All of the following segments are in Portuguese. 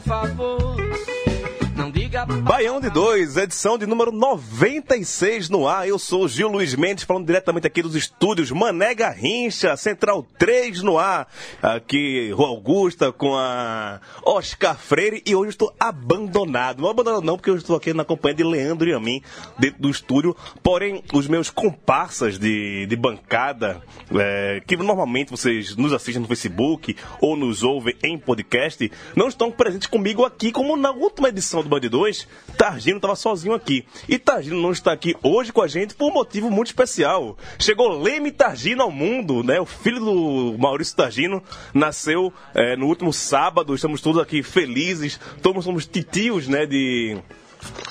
Favor. Baião de 2, edição de número 96 no ar. Eu sou Gil Luiz Mendes, falando diretamente aqui dos estúdios Mané Garrincha, Central 3 no ar. Aqui, Rua Augusta, com a Oscar Freire. E hoje eu estou abandonado. Não abandonado não, porque eu estou aqui na companhia de Leandro e a mim, dentro do estúdio. Porém, os meus comparsas de, de bancada, é, que normalmente vocês nos assistem no Facebook ou nos ouvem em podcast, não estão presentes comigo aqui, como na última edição do Band 2, Targino estava sozinho aqui. E Targino não está aqui hoje com a gente por um motivo muito especial. Chegou Leme Targino ao mundo, né? O filho do Maurício Targino nasceu é, no último sábado. Estamos todos aqui felizes. Todos somos titios, né? De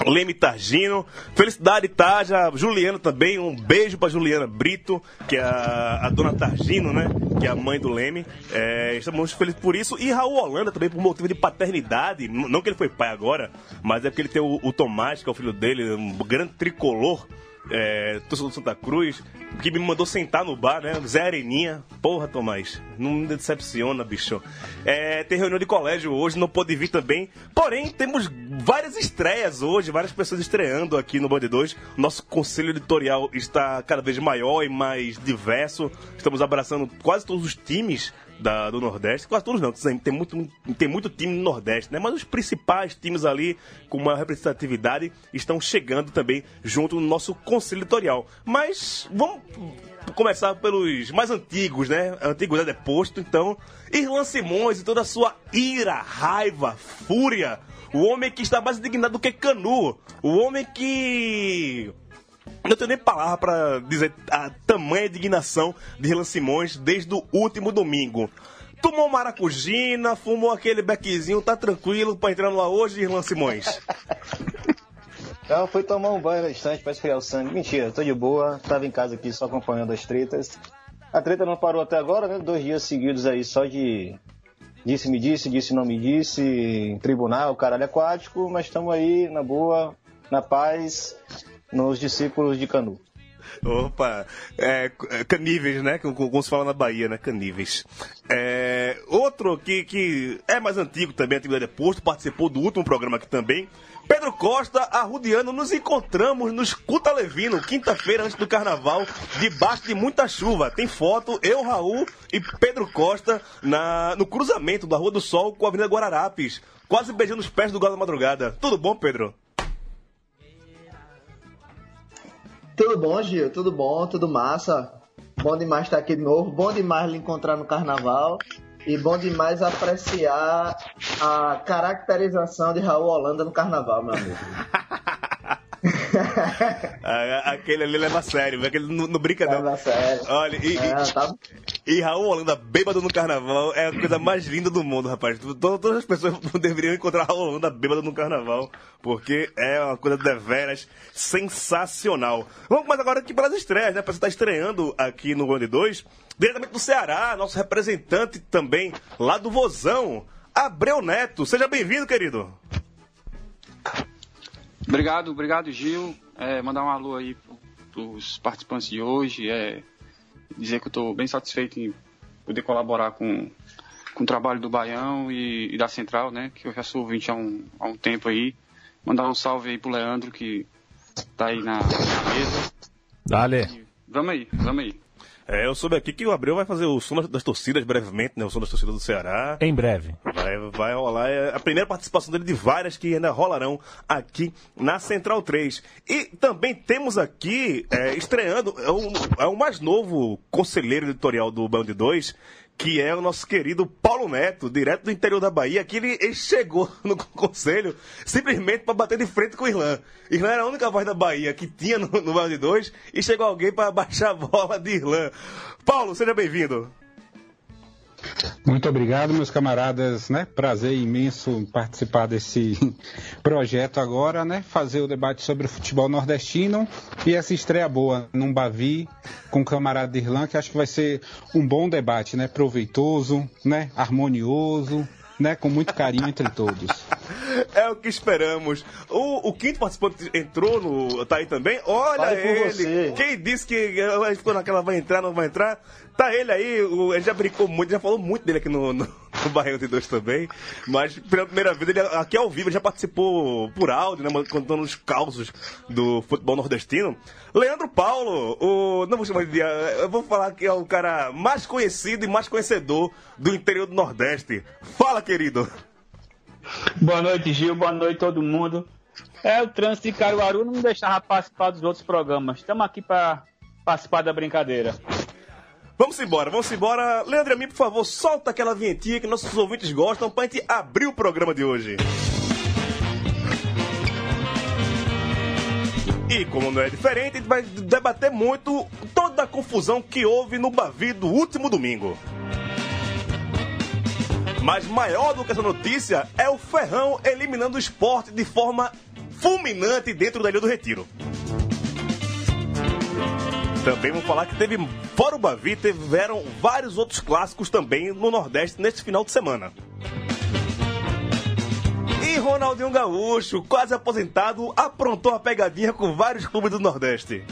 Leme Targino. Felicidade, Taja. Juliana também. Um beijo pra Juliana Brito, que é a, a dona Targino, né? Que é a mãe do Leme. É, estamos muito felizes por isso. E Raul Holanda também, por motivo de paternidade. Não que ele foi pai agora, mas é porque ele tem o, o Tomás, que é o filho dele, um grande tricolor. É, torcedor do Santa Cruz, que me mandou sentar no bar, né? Zé Areninha. Porra, Tomás, não me decepciona, bicho. É, tem reunião de colégio hoje, não pôde vir também. Porém, temos várias estreias hoje, várias pessoas estreando aqui no Band 2. Nosso conselho editorial está cada vez maior e mais diverso. Estamos abraçando quase todos os times da- do Nordeste, quase todos não, tem muito, tem muito time no Nordeste, né? Mas os principais times ali com maior representatividade estão chegando também junto no nosso conselho editorial. Mas vamos começar pelos mais antigos, né? Antigos é deposto, então. Irlan Simões e toda a sua ira, raiva, fúria. O homem que está mais indignado do que Canu. O homem que não tenho nem palavra pra dizer a tamanha indignação de Irlan Simões desde o último domingo. Tomou maracujina, fumou aquele bequezinho, tá tranquilo pra entrar lá hoje, Irlan Simões? Eu fui tomar um banho na estante pra esfriar o sangue. Mentira, tô de boa. Tava em casa aqui só acompanhando as tretas. A treta não parou até agora, né? Dois dias seguidos aí só de disse, me disse, disse, não me disse, tribunal, caralho aquático, mas estamos aí na boa, na paz, nos discípulos de Canu. Opa, é, é, caníveis, né? Como, se fala na Bahia, né? Caníveis. É, outro que, que é mais antigo também, antigo da Posto, participou do último programa aqui também. Pedro Costa, Arrudiano, nos encontramos no Escuta Levino, quinta-feira antes do carnaval, debaixo de muita chuva. Tem foto, eu, Raul e Pedro Costa na, no cruzamento da Rua do Sol com a Avenida Guararapes, quase beijando os pés do Galo da Madrugada. Tudo bom, Pedro? Tudo bom, Gil? Tudo bom? Tudo massa? Bom demais estar aqui de novo. Bom demais lhe encontrar no carnaval. E bom demais apreciar a caracterização de Raul Holanda no carnaval, meu amigo. Aquele ali leva a sério, aquele não, não brinca não. Leva a sério. Olha, e, É, e- tá- E Raul Holanda bêbado no carnaval é a coisa mais linda do mundo, rapaz. Todas as pessoas deveriam encontrar Raul Holanda bêbado no carnaval, porque é uma coisa deveras sensacional. Vamos começar agora aqui pelas estreias, né? Você estar estreando aqui no Band 2, diretamente do Ceará, nosso representante também lá do Vozão, Abreu Neto. Seja bem-vindo, querido. Obrigado, obrigado, Gil. É, mandar um alô aí para os participantes de hoje. É, dizer que eu estou bem satisfeito em poder colaborar com, com o trabalho do Baião e, e da Central, né? Que eu já sou ouvinte há um, há um tempo aí. Mandar um salve aí pro Leandro, que tá aí na, na mesa. Dale. Vamos aí, vamos aí. É, eu soube aqui que o Abreu vai fazer o som das torcidas brevemente, né? O som das torcidas do Ceará. Em breve. Vai, vai rolar é a primeira participação dele de várias que ainda rolarão aqui na Central 3. E também temos aqui, é, estreando, é o, é o mais novo conselheiro editorial do Band 2, que é o nosso querido Paulo Neto, direto do interior da Bahia, que ele, chegou no conselho simplesmente para bater de frente com o Irlan. Irlan era a única voz da Bahia que tinha no, no Vale 2 e chegou alguém para baixar a bola de Irlan. Paulo, seja bem-vindo. Muito obrigado, meus camaradas, né? Prazer imenso participar desse projeto agora, né? Fazer o debate sobre o futebol nordestino e essa estreia boa num Bavi com o camarada Irlan, que acho que vai ser um bom debate, né? Proveitoso, né? Harmonioso, né? Com muito carinho entre todos. É o que esperamos. O, o quinto participante entrou no. tá aí também? Olha por ele! você. Quem disse que ficou naquela vai entrar, não vai entrar? Tá ele aí, o, ele já brincou muito, já falou muito dele aqui no, no, no Barreiro de Dois também. Mas pela primeira vez, ele aqui ao vivo ele já participou por áudio, né? Contando os causos do futebol nordestino. Leandro Paulo, o. Não vou chamar de. Eu vou falar que é o cara mais conhecido e mais conhecedor do interior do Nordeste. Fala, querido! Boa noite, Gil. Boa noite, todo mundo. É, o trânsito de Caruaru não me deixava participar dos outros programas. Estamos aqui para participar da brincadeira. Vamos embora, vamos embora. Leandro, a mim, por favor, solta aquela vinhetinha que nossos ouvintes gostam pra gente abrir o programa de hoje. E como não é diferente, a gente vai debater muito toda a confusão que houve no Bavi do último domingo. Mas maior do que essa notícia é o Ferrão eliminando o esporte de forma fulminante dentro da Ilha do Retiro. Também vamos falar que teve, fora o Bavi, tiveram vários outros clássicos também no Nordeste neste final de semana. E Ronaldinho Gaúcho, quase aposentado, aprontou a pegadinha com vários clubes do Nordeste.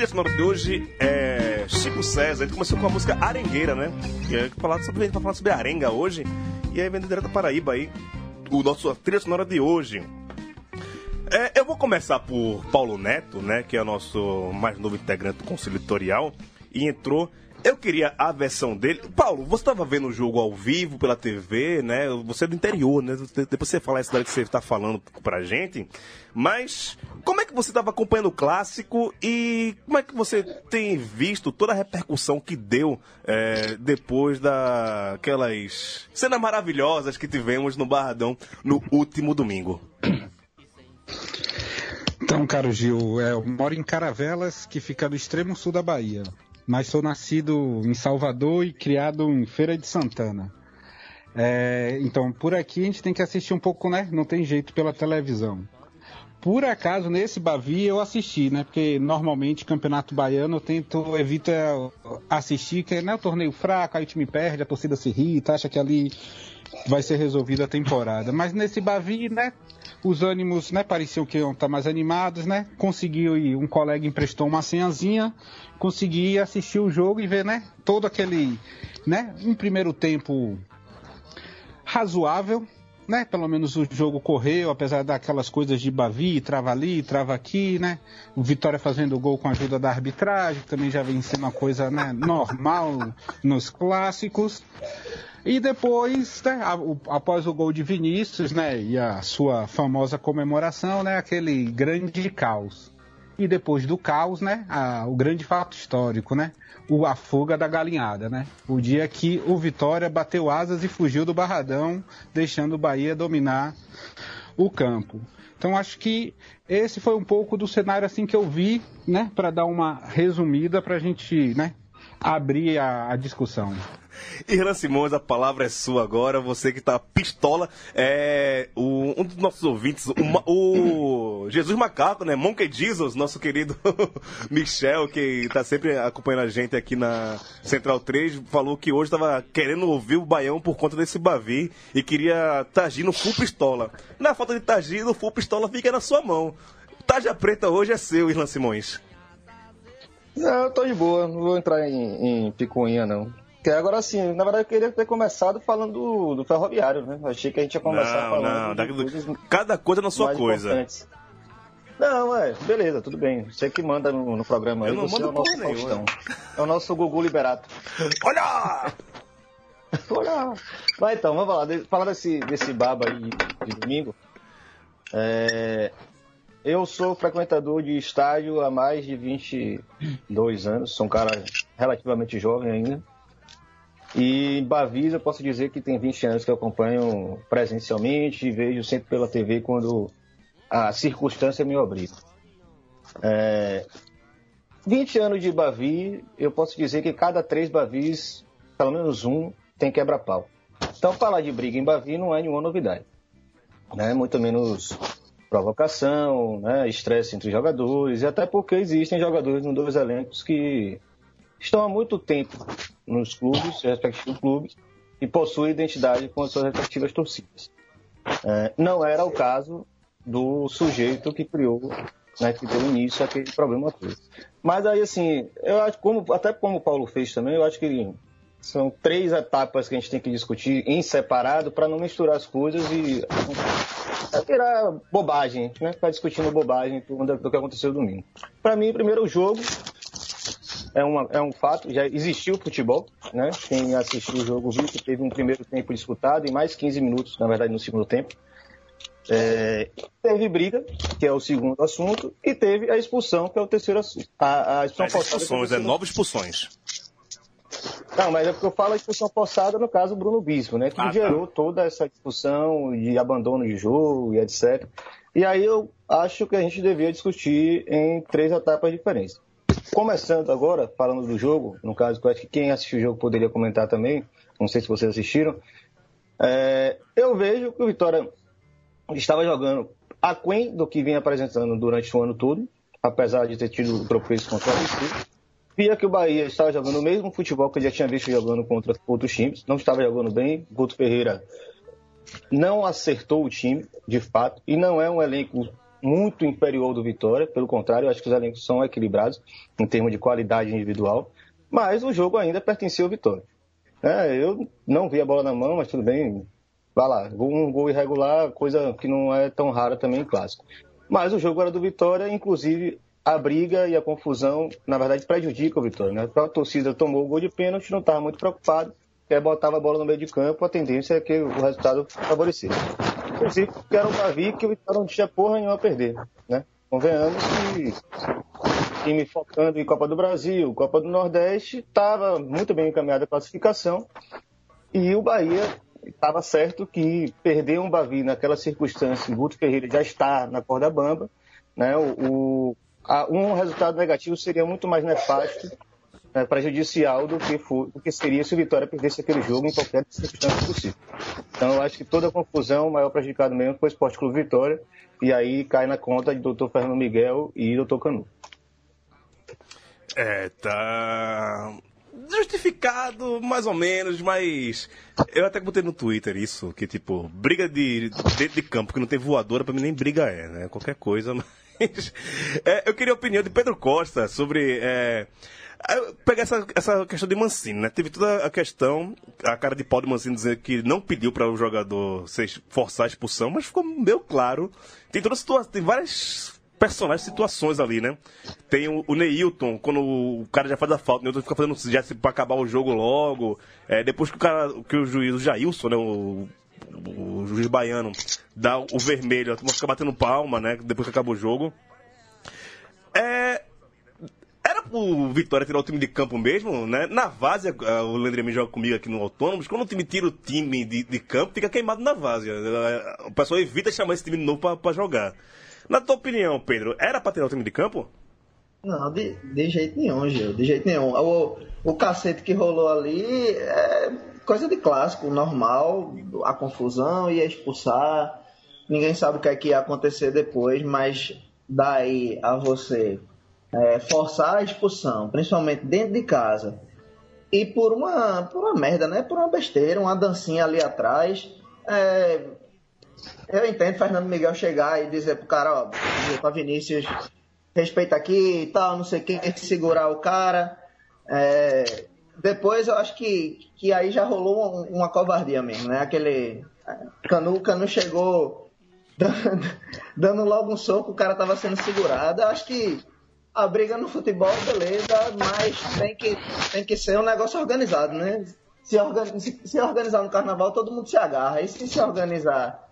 Trilha sonora de hoje é Chico César. Ele começou com a música Arengueira, né? Que é falar sobre, a gente vai falar sobre arenga hoje. E aí vem direto da Paraíba aí. O nosso trilha sonora de hoje. É, eu vou começar por Paulo Neto, né? Que é o nosso mais novo integrante do Conselho Editorial. E entrou. Eu queria a versão dele. Paulo, você estava vendo o jogo ao vivo pela TV, né? Você é do interior, né? Depois você falar isso daí que você está falando pra gente. Mas como é que você estava acompanhando o clássico e como é que você tem visto toda a repercussão que deu é, depois daquelas cenas maravilhosas que tivemos no Barradão no último domingo? Então, caro Gil, é, eu moro em Caravelas, que fica no extremo sul da Bahia. Mas sou nascido em Salvador e criado em Feira de Santana. É, então, por aqui a gente tem que assistir um pouco, né? Não tem jeito pela televisão. Por acaso, nesse Bavi eu assisti, né? Porque normalmente campeonato baiano eu tento, evito é, assistir, que né, é um torneio fraco, aí o time perde, a torcida se irrita, acha que ali vai ser resolvida a temporada. Mas nesse Bavi, né? Os ânimos, né, pareciam que iam estar mais animados, né? Conseguiu ir, um colega emprestou uma senhazinha, consegui assistir o jogo e ver, né, todo aquele, né, um primeiro tempo razoável, né? Pelo menos o jogo correu, apesar daquelas coisas de Bavi, trava ali, trava aqui, né? O Vitória fazendo gol com a ajuda da arbitragem, também já vem sendo uma coisa né, normal nos clássicos. E depois, né, após o gol de Vinícius, né, e a sua famosa comemoração, né, aquele grande caos. E depois do caos, né, a- o grande fato histórico, né, o, a fuga da galinhada, né, o dia que o Vitória bateu asas e fugiu do Barradão, deixando o Bahia dominar o campo. Então acho que esse foi um pouco do cenário assim que eu vi, né, para dar uma resumida para a gente, né, abrir a- a discussão. Irlan Simões, a palavra é sua agora. Você que tá pistola. É, o- um dos nossos ouvintes, o, o Jesus Macaco, né? Monkey Jesus, nosso querido Michel, que tá sempre acompanhando a gente aqui na Central 3, falou que hoje tava querendo ouvir o Baião por conta desse Bavi e queria Tagi no full pistola. Na falta de Tagi, no full pistola fica na sua mão. Taja preta hoje é seu, Irlan Simões. Não, eu tô de boa, não vou entrar em, em picuinha, não. Agora sim, na verdade eu queria ter começado falando do, do ferroviário, né? Achei que a gente ia começar Não, falando não, daqui- coisas cada coisa na sua coisa. importantes. Não, é, beleza, tudo bem. Você que manda no, no programa Eu aí, não você é mando o nosso. Faustão. É o nosso Gugu Liberato. Olha! Olha! Mas então, vamos de- falar desse, desse baba aí de domingo. É, eu sou frequentador de estádio há mais de 22 anos, sou um cara relativamente jovem ainda. E em Bavisa eu posso dizer que tem 20 anos que eu acompanho presencialmente e vejo sempre pela TV quando a circunstância me obriga. É, 20 anos de Bavi, eu posso dizer que cada três Bavis, pelo menos um, tem quebra-pau. Então, falar de briga em Bavi não é nenhuma novidade. Né? Muito menos provocação, né? estresse entre jogadores, e até porque existem jogadores nos dois elencos que estão há muito tempo nos clubes, respectivos clubes, e possuem identidade com as suas respectivas torcidas. É, não era o caso do sujeito que criou, né, que deu início àquele problema todo. Mas aí, assim, eu acho, como, até como o Paulo fez também, eu acho que são três etapas que a gente tem que discutir em separado para não misturar as coisas e virar bobagem, né? Ficar discutindo bobagem do que aconteceu domingo. Para mim, primeiro o jogo é, uma, é um fato, já existiu futebol, né? Quem assistiu o jogo viu que teve um primeiro tempo disputado e mais 15 minutos, na verdade, no segundo tempo. É, teve briga, que é o segundo assunto, e teve a expulsão, que é o terceiro assunto. A, a expulsão As forçada, é expulsões, é terceiro nove expulsões. não, mas é porque eu falo a expulsão forçada no caso do Bruno Bispo, né? Que Ah, tá. gerou toda essa discussão de abandono de jogo e etc. E aí eu acho que a gente devia discutir em três etapas diferentes. Começando agora, falando do jogo, no caso, que eu acho que quem assistiu o jogo poderia comentar também, não sei se vocês assistiram. É, eu vejo que o Vitória estava jogando aquém do que vinha apresentando durante o ano todo, apesar de ter tido tropeço contra o ABC. Via que o Bahia estava jogando o mesmo futebol que eu já tinha visto jogando contra outros times, não estava jogando bem. Guto Ferreira não acertou o time, de fato, e não é um elenco muito inferior do Vitória, pelo contrário, acho que os elencos são equilibrados em termos de qualidade individual, mas o jogo ainda pertencia ao Vitória. É, eu não vi a bola na mão, mas tudo bem, vai lá, um gol irregular, coisa que não é tão rara também em clássico. Mas o jogo era do Vitória, inclusive a briga e a confusão, na verdade, prejudica o Vitória. Né? A torcida tomou o gol de pênalti, não estava muito preocupado, quer botava a bola no meio de campo, a tendência é que o resultado favorecesse. Inclusive, porque era o Davi que o Vitória não tinha porra nenhuma a perder. Né? Convenhamos que time focando em Copa do Brasil, Copa do Nordeste, estava muito bem encaminhada a classificação e o Bahia estava certo que perder um Bavi naquela circunstância, o Guto Ferreira já está na corda bamba, né? O, o- a- um resultado negativo seria muito mais nefasto, né, prejudicial do que, for, do que seria se o Vitória perdesse aquele jogo em qualquer circunstância possível. Então eu acho que toda a confusão, o maior prejudicado mesmo foi o Esporte Clube Vitória, e aí cai na conta de Dr. Fernando Miguel e Dr. Canu. É, tá. Justificado, mais ou menos, mas. Eu até botei no Twitter isso, que tipo, briga de dentro de campo que não tem voadora, pra mim nem briga é, né? Qualquer coisa, mas. É, eu queria a opinião de Pedro Costa sobre. É, pegar essa, essa questão de Mancini, né? Teve toda a questão, a cara de pau de Mancini dizer que não pediu para o jogador forçar a expulsão, mas ficou meio claro. Tem toda situação, tem várias personagens, situações ali, né? Tem o, o Neilton, quando o cara já faz a falta, o Neilton fica fazendo gesto pra acabar o jogo logo. É, depois que o cara, que o juiz, o Jailson, né? O, o juiz baiano, dá o vermelho, a turma fica batendo palma, né? Depois que acaba o jogo. É. Pro Vitória tirar o time de campo mesmo, né? Na Várzea, ah, o Leandro me joga comigo aqui no Autônomos, quando o time tira o time de, de campo, fica queimado na Várzea. Ah, O pessoal evita chamar esse time de novo pra jogar. Na tua opinião, Pedro, era pra tirar o time de campo? Não, de, de jeito nenhum, Gil. De jeito nenhum. O, o cacete que rolou ali é coisa de clássico, normal, a confusão, ia expulsar. Ninguém sabe o que é que ia acontecer depois, mas daí a você é, forçar a expulsão, principalmente dentro de casa, e por uma, por uma merda, né? Por uma besteira, uma dancinha ali atrás. É, eu entendo Fernando Miguel chegar e dizer pro cara, ó, dizer pra Vinícius, respeita aqui e tal, não sei o que, segurar o cara. É, depois eu acho que, que aí já rolou uma, uma covardia mesmo, né? Aquele. Canu, Canu chegou dando logo um soco, o cara tava sendo segurado. Eu acho que a briga no futebol, beleza, mas tem que, tem que ser um negócio organizado, né? Se, organi se, se organizar no carnaval, todo mundo se agarra. E se se organizar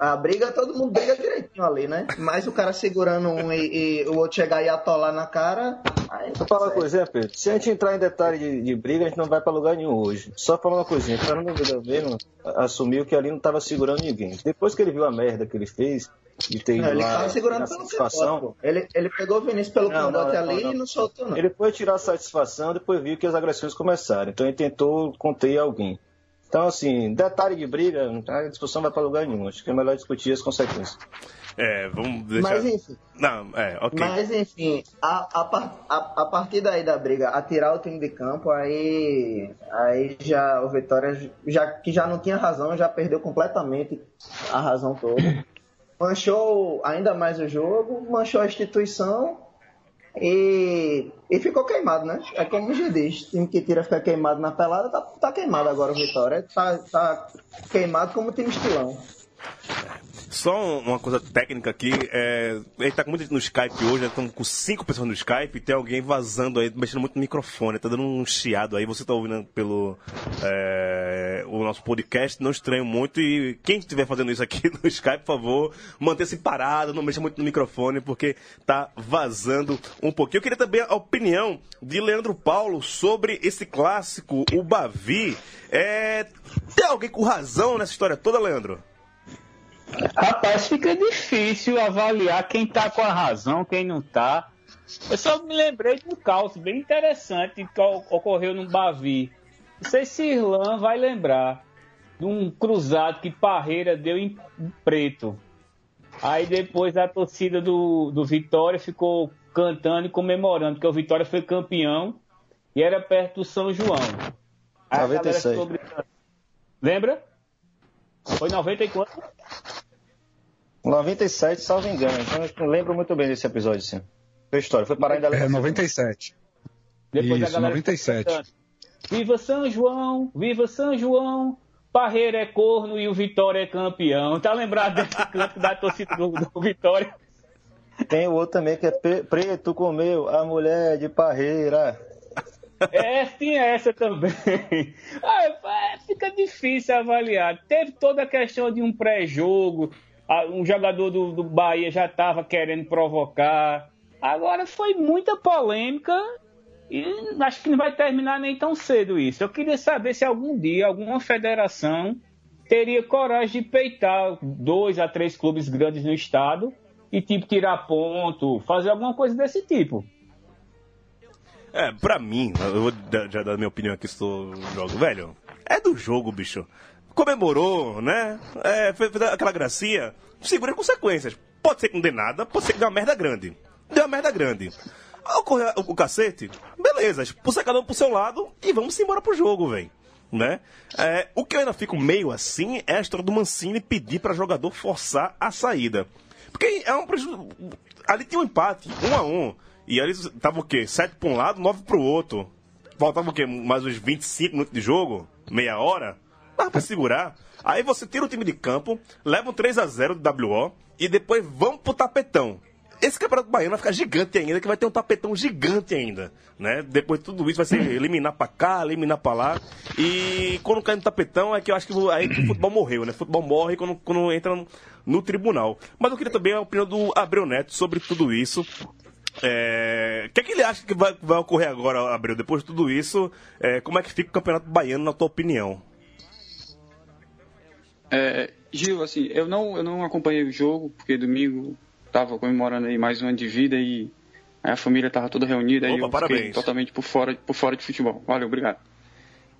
a briga, todo mundo briga direitinho ali, né? Mas o cara segurando um e, e o outro chegar e atolar na cara. Aí Vou falar uma coisinha, Pedro. Se a gente entrar em detalhe de, de briga, a gente não vai pra lugar nenhum hoje. Só falar uma coisinha. O Fernando Governo assumiu que ali não tava segurando ninguém. Depois que ele viu a merda que ele fez, de ter ido Não, ele lá tava segurando pelo satisfação. Ele, ele pegou o Vinícius pelo Não, cangote não, ali não. e não soltou, não. Ele foi tirar satisfação, depois viu que as agressões começaram. Então ele tentou conter alguém. Então, assim, detalhe de briga, a discussão vai pra lugar nenhum. Acho que é melhor discutir as consequências. É, vamos deixar. Mas enfim, Não, é, ok. mas, enfim a, a, a, a partir daí da briga, atirar o time de campo, aí, aí já o Vitória, já, que já não tinha razão, já perdeu completamente a razão toda. Manchou ainda mais o jogo, manchou a instituição e, e ficou queimado, né? É como G diz, time que tira fica queimado na pelada, tá, tá queimado agora o Vitória. Tá, tá queimado como time estilão. Só um- uma coisa técnica aqui, é, a gente tá com muita gente no Skype hoje, né? estamos com cinco pessoas no Skype e tem alguém vazando aí, mexendo muito no microfone, tá dando um chiado aí, você tá ouvindo pelo é, o nosso podcast, não estranho muito e quem estiver fazendo isso aqui no Skype, por favor, mantenha-se parado, não mexa muito no microfone porque tá vazando um pouquinho. Eu queria também a opinião de Leandro Paulo sobre esse clássico, o Bavi. É, tem alguém com razão nessa história toda, Leandro? Rapaz, fica difícil avaliar quem tá com a razão, quem não tá. Eu só me lembrei de um caos bem interessante que ocorreu no Bavi. Não sei se Irlan vai lembrar de um cruzado que Parreira deu em preto. Aí depois a torcida do, do Vitória ficou cantando e comemorando, porque o Vitória foi campeão e era perto do São João. Aí a galera 96. ficou gritando. Lembra? Foi 90 e quanto? 97, salvo engano. Então eu lembro muito bem desse episódio, sim. Foi história. Foi parar em É, delegacia. 97. Depois Isso, a galera 97. ficou cantando, Viva São João, viva São João, Parreira é corno e o Vitória é campeão. Tá lembrado desse canto da torcida do, do Vitória? Tem o outro também que é preto comeu a mulher de parreira. É, tinha essa também. Ah, é, fica difícil avaliar. Teve toda a questão de um pré-jogo, um jogador do, do Bahia já estava querendo provocar. Agora foi muita polêmica e acho que não vai terminar nem tão cedo isso. Eu queria saber se algum dia alguma federação teria coragem de peitar dois a três clubes grandes no estado e tipo tirar ponto, fazer alguma coisa desse tipo. É, pra mim, eu vou já dar minha opinião aqui sobre jogo. Velho, é do jogo, bicho. Comemorou, né? É, fez, aquela gracinha. Segura as consequências. Pode ser que não nada, pode ser que dê uma merda grande. Deu uma merda grande. Ocorreu o, cacete, beleza, expulsa cada um pro seu lado e vamos embora pro jogo, velho. Né? É, o que eu ainda fico meio assim é a história do Mancini pedir pra jogador forçar a saída. Porque é um prejuízo. Ali tinha um empate, um a um. E ali tava o quê? Sete pra um lado, nove pro outro. Faltava o quê? Mais uns 25 minutos de jogo? Meia hora? Dava pra segurar. Aí você tira o time de campo, leva um 3 a 0 do WO e depois vamos pro tapetão. Esse campeonato baiano vai ficar gigante ainda, que vai ter um tapetão gigante ainda, né? Depois de tudo isso vai ser eliminar pra cá, eliminar pra lá. E quando cai no tapetão é que eu acho que o- aí o futebol morreu, né? O futebol morre quando, quando entra no, no tribunal. Mas eu queria também a opinião do Abreu Neto sobre tudo isso. É, O que, é que ele acha que vai, vai ocorrer agora, Abreu? Depois de tudo isso, é, como é que fica o campeonato baiano, na tua opinião? É, Gil, assim, eu não, eu não acompanhei o jogo, porque domingo tava comemorando aí mais um ano de vida e a família tava toda reunida e Opa, eu fiquei parabéns. totalmente por fora, por fora de futebol. Valeu, obrigado.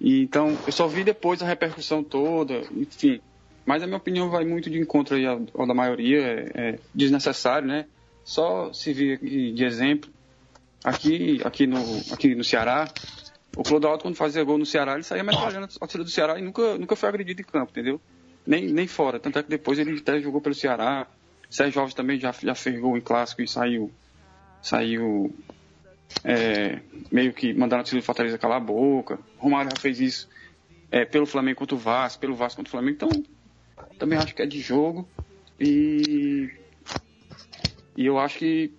E, então, eu só vi depois a repercussão toda, enfim. Mas a minha opinião vai muito de encontro aí ao, ao da maioria, é, é desnecessário, né? Só se vir de exemplo, aqui, aqui, no, aqui no Ceará, o Clodoaldo, quando fazia gol no Ceará, ele saía metralhando a torcida do Ceará e nunca, nunca foi agredido em campo, entendeu? Nem, nem fora. Tanto é que depois ele até jogou pelo Ceará. Sérgio Alves também já, já fez gol em clássico e saiu. Saiu. é, meio que mandando a torcida do Fortaleza calar a boca. Romário já fez isso é, pelo Flamengo contra o Vasco, pelo Vasco contra o Flamengo. Então, também acho que é de jogo. E, e eu acho que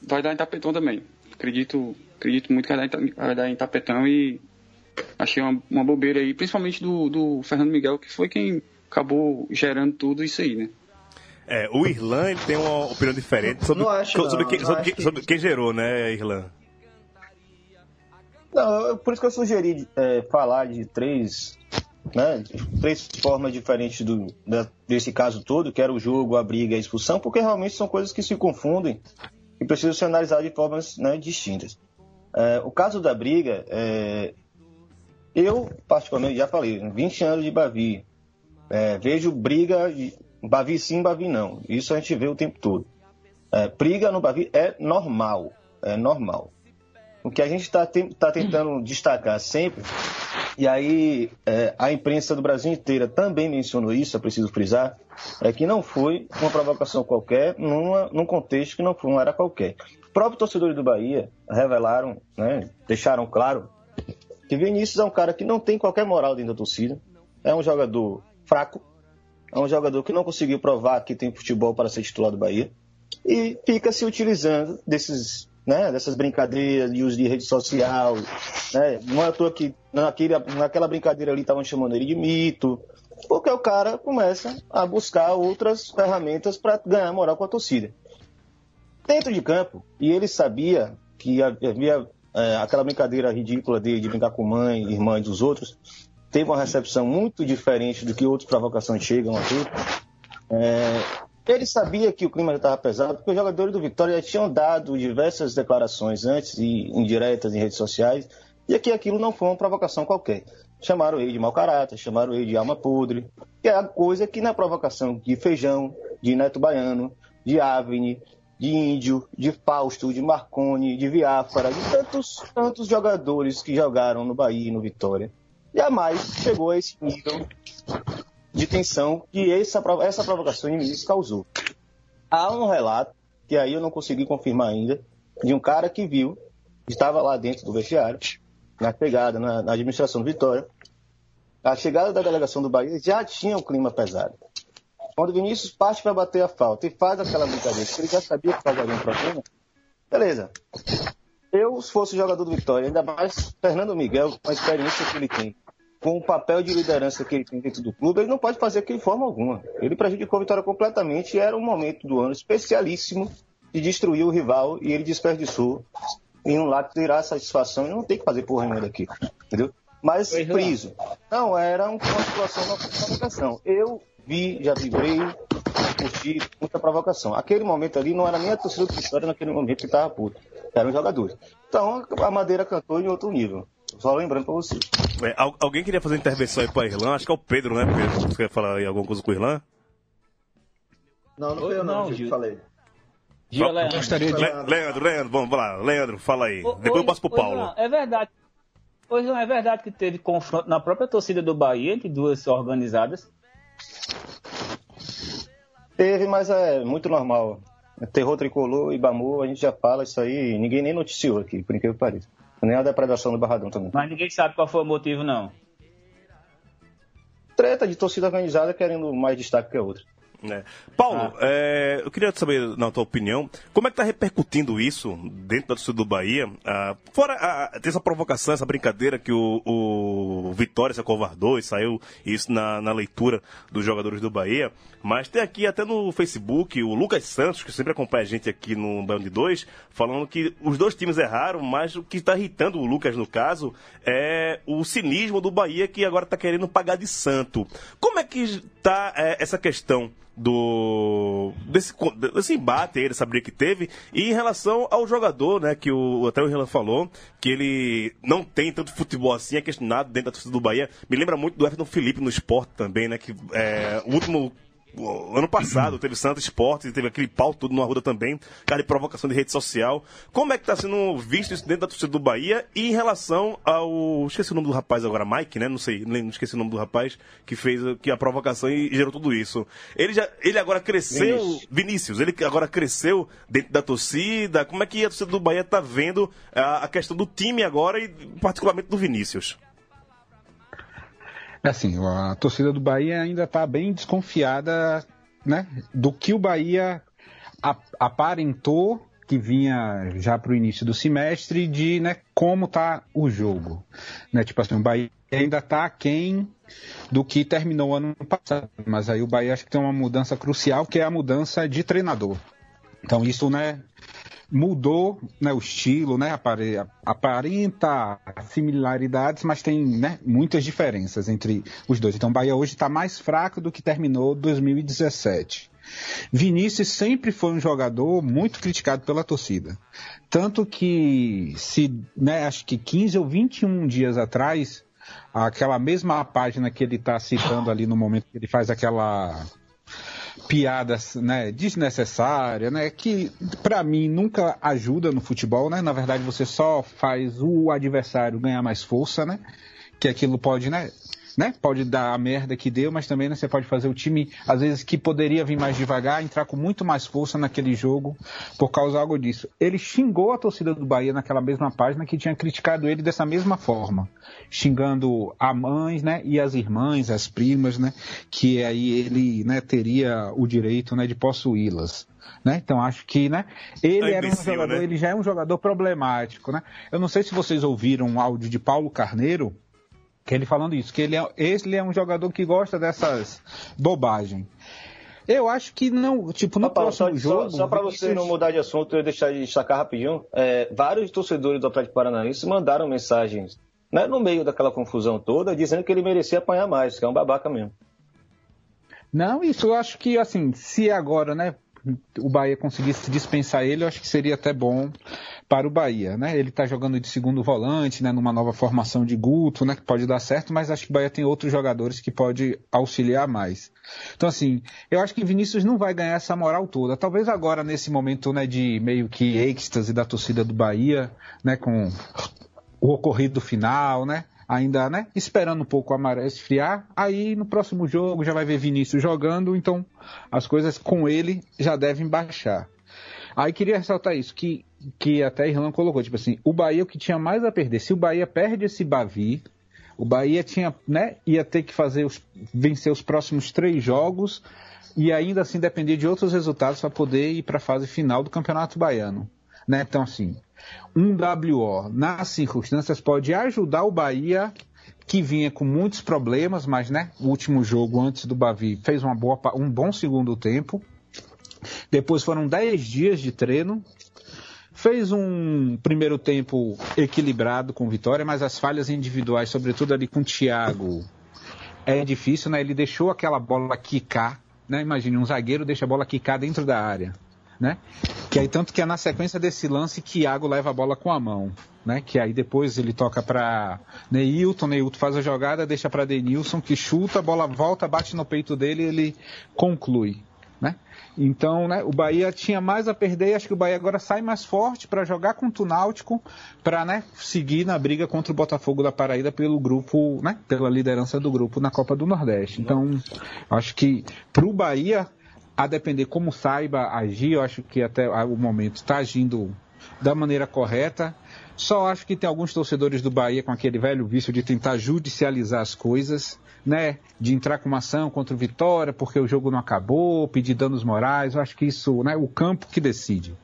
vai dar em tapetão também. Acredito, acredito muito que vai dar em, vai dar em tapetão e achei uma, uma bobeira aí, principalmente do, do Fernando Miguel, que foi quem acabou gerando tudo isso aí, né? É, o Irlan ele tem uma opinião diferente sobre, Não acho, sobre, não. quem, Não sobre, quem, que- sobre quem gerou, né, Irlan? Não, eu- por isso que eu sugeri é, falar de três, né, três formas diferentes do, da- desse caso todo, que era o jogo, a briga e a expulsão, porque realmente são coisas que se confundem e precisam ser analisadas de formas né, distintas. É, o caso da briga, é, eu particularmente já falei, 20 anos de Bavi, é, vejo briga, Bavi sim, Bavi não. Isso a gente vê o tempo todo. É, briga no Bavi é normal, é normal. O que a gente está tentando destacar sempre, e aí é, a imprensa do Brasil inteira também mencionou isso, é preciso frisar, é que não foi uma provocação qualquer, numa, num contexto que não, foi, não era qualquer. Os próprios torcedores do Bahia revelaram, né, deixaram claro, que Vinícius é um cara que não tem qualquer moral dentro da torcida, é um jogador fraco, é um jogador que não conseguiu provar que tem futebol para ser titular do Bahia, e fica se utilizando desses, né, dessas brincadeiras de uso de rede social. Né? Não é à toa que naquele, naquela brincadeira ali estavam chamando ele de mito, porque o cara começa a buscar outras ferramentas para ganhar moral com a torcida. Dentro de campo, e ele sabia que havia é, aquela brincadeira ridícula dele de brincar com mãe, irmã e dos outros, teve uma recepção muito diferente do que outras provocações chegam aqui. É, ele sabia que o clima já estava pesado, porque os jogadores do Vitória já tinham dado diversas declarações antes e indiretas em redes sociais, e que aquilo não foi uma provocação qualquer. Chamaram ele de mau caráter, chamaram ele de alma podre, que é a coisa que na provocação de Feijão, de Neto Baiano, de Avni, de Índio, de Fausto, de Marconi, de Viáfara, de tantos, tantos jogadores que jogaram no Bahia e no Vitória, jamais chegou a esse nível de tensão que essa, essa provocação Vinícius causou. Há um relato, que aí eu não consegui confirmar ainda, de um cara que viu, estava lá dentro do vestiário, na pegada, na, na administração do Vitória. A chegada da delegação do Bahia já tinha um clima pesado. Quando Vinícius parte para bater a falta e faz aquela brincadeira, ele já sabia que causaria um problema, beleza. Eu, se fosse jogador do Vitória, ainda mais Fernando Miguel, com a experiência que ele tem, com o papel de liderança que ele tem dentro do clube, ele não pode fazer aquilo de forma alguma. Ele prejudicou a Vitória completamente e era um momento do ano especialíssimo de destruir o rival e ele desperdiçou em um lado tirar satisfação e não tem que fazer porra nenhuma daqui, entendeu? Mas Pois não. friso, não era uma situação de provocação. Eu vi, já vibrei, curti muita provocação. Aquele momento ali não era nem a torcida do Vitória naquele momento que estava puto, eram jogadores. Então a Madeira cantou em outro nível. Só lembrando pra você. É, al- alguém queria fazer intervenção aí pra Irlan? Acho que é o Pedro, né, Pedro? Você quer falar aí alguma coisa com o Irlan? Não, não foi eu não, Não, Gil, Gil. falei. Gil Leandro. Gostaria de. Le- Leandro, Leandro, vamos lá. Leandro, fala aí. Ô, Depois eu passo pro ô, Paulo. É verdade. Pois não, é verdade que teve confronto na própria torcida do Bahia entre duas organizadas. Teve, mas é muito normal. Terror tricolor e Bamu, a gente já fala isso aí, ninguém nem noticiou aqui, por incrível que pareça. Nem a depredação do Barradão também. Mas ninguém sabe qual foi o motivo, não. Treta de torcida organizada querendo mais destaque que a outra. É. Paulo, é, eu queria saber, na tua opinião, como é que tá repercutindo isso dentro da torcida do Bahia? Ah, fora a, tem essa provocação, essa brincadeira que o, o Vitória se acovardou e saiu isso na, na leitura dos jogadores do Bahia, mas tem aqui até no Facebook o Lucas Santos, que sempre acompanha a gente aqui no Baião de Dois, falando que os dois times erraram, mas o que está irritando o Lucas, no caso, é o cinismo do Bahia que agora está querendo pagar de santo. Como é que está essa questão? Do desse, desse embate aí, dessa briga que teve, e em relação ao jogador, né, que o, até o Renan falou, que ele não tem tanto futebol assim, é questionado dentro da torcida do Bahia, me lembra muito do Everton Felipe no esporte também, né, que é, o último ano passado teve Santa Esportes, teve aquele pau todo no Arruda também, cara de provocação de rede social. Como é que está sendo visto isso dentro da torcida do Bahia e em relação ao. Esqueci o nome do rapaz agora, Mike, né? Não sei, não esqueci o nome do rapaz que fez que a provocação e gerou tudo isso. Ele, já, ele agora cresceu. Vinícius. Vinícius, ele agora cresceu dentro da torcida. Como é que a torcida do Bahia está vendo a, a questão do time agora e particularmente do Vinícius? É assim, a torcida do Bahia ainda está bem desconfiada né, do que o Bahia aparentou que vinha já para o início do semestre de né, como tá o jogo. Né? Tipo assim, o Bahia ainda está aquém do que terminou ano passado, mas aí o Bahia acho que tem uma mudança crucial, que é a mudança de treinador. Então isso né, mudou né, o estilo, né, aparenta similaridades, mas tem né, muitas diferenças entre os dois. Então o Bahia hoje está mais fraco do que terminou 2017. Vinícius sempre foi um jogador muito criticado pela torcida. Tanto que, se, né, acho que 15 ou 21 dias atrás, aquela mesma página que ele está citando ali no momento que ele faz aquela piada né, desnecessária, né, que para mim nunca ajuda no futebol, né? Na verdade, você só faz o adversário ganhar mais força, né? Que aquilo pode, né, né? Pode dar a merda que deu, mas também né, você pode fazer o time, às vezes, que poderia vir mais devagar, entrar com muito mais força naquele jogo por causa algo disso. Ele xingou a torcida do Bahia naquela mesma página que tinha criticado ele dessa mesma forma, xingando a mães, né? E as irmãs, as primas, né? Que aí ele, né, teria o direito, né, de possuí-las. Né? Então acho que né, ele é era um jogador, né? ele já é um jogador problemático. Né? Eu não sei se vocês ouviram um áudio de Paulo Carneiro, que ele falando isso, que ele é, ele é um jogador que gosta dessas bobagens. Eu acho que não, tipo, no Paulo, próximo só, jogo... Só, só para você não mudar de assunto e deixar de destacar rapidinho, é, vários torcedores do Atlético Paranaense mandaram mensagens né, no meio daquela confusão toda, dizendo que ele merecia apanhar mais, que é um babaca mesmo. Não, isso eu acho que, assim, se agora, né, o Bahia conseguisse dispensar ele, eu acho que seria até bom para o Bahia, né? Ele está jogando de segundo volante, né? Numa nova formação de Guto, né? Que pode dar certo, mas acho que o Bahia tem outros jogadores que pode auxiliar mais. Então, assim, eu acho que Vinícius não vai ganhar essa moral toda. Talvez agora, nesse momento, né? De meio que êxtase da torcida do Bahia, né? Com o ocorrido final, né? Ainda, né, esperando um pouco a maré esfriar. Aí no próximo jogo já vai ver Vinícius jogando, então as coisas com ele já devem baixar. Aí queria ressaltar isso, que, que até Irlan colocou, tipo assim, o Bahia o que tinha mais a perder. Se o Bahia perde esse Bavi, o Bahia tinha, né, ia ter que fazer os, vencer os próximos três jogos e ainda assim depender de outros resultados para poder ir para a fase final do Campeonato Baiano. Né? Então, assim, um WO nas circunstâncias pode ajudar o Bahia, que vinha com muitos problemas, mas né, o último jogo antes do Bavi fez uma boa, um bom segundo tempo. Depois foram 10 dias de treino. Fez um primeiro tempo equilibrado com vitória, mas as falhas individuais, sobretudo ali com o Thiago, é difícil, né? Ele deixou aquela bola quicar, né? Imagine, um zagueiro deixa a bola quicar dentro da área, né? Que aí tanto que é na sequência desse lance que Thiago leva a bola com a mão, né? Que aí depois ele toca para Neilton, Neilton faz a jogada, deixa para Denilson que chuta, a bola volta, bate no peito dele e ele conclui, né? Então, né, o Bahia tinha mais a perder e acho que o Bahia agora sai mais forte para jogar contra o Náutico, para né, seguir na briga contra o Botafogo da Paraíba pelo grupo, né, pela liderança do grupo na Copa do Nordeste. Então, acho que para o Bahia, a depender como saiba agir, eu acho que até o momento está agindo da maneira correta. Só acho que tem alguns torcedores do Bahia com aquele velho vício de tentar judicializar as coisas né, de entrar com uma ação contra o Vitória porque o jogo não acabou, pedir danos morais. Eu acho que isso, né, o campo que decide.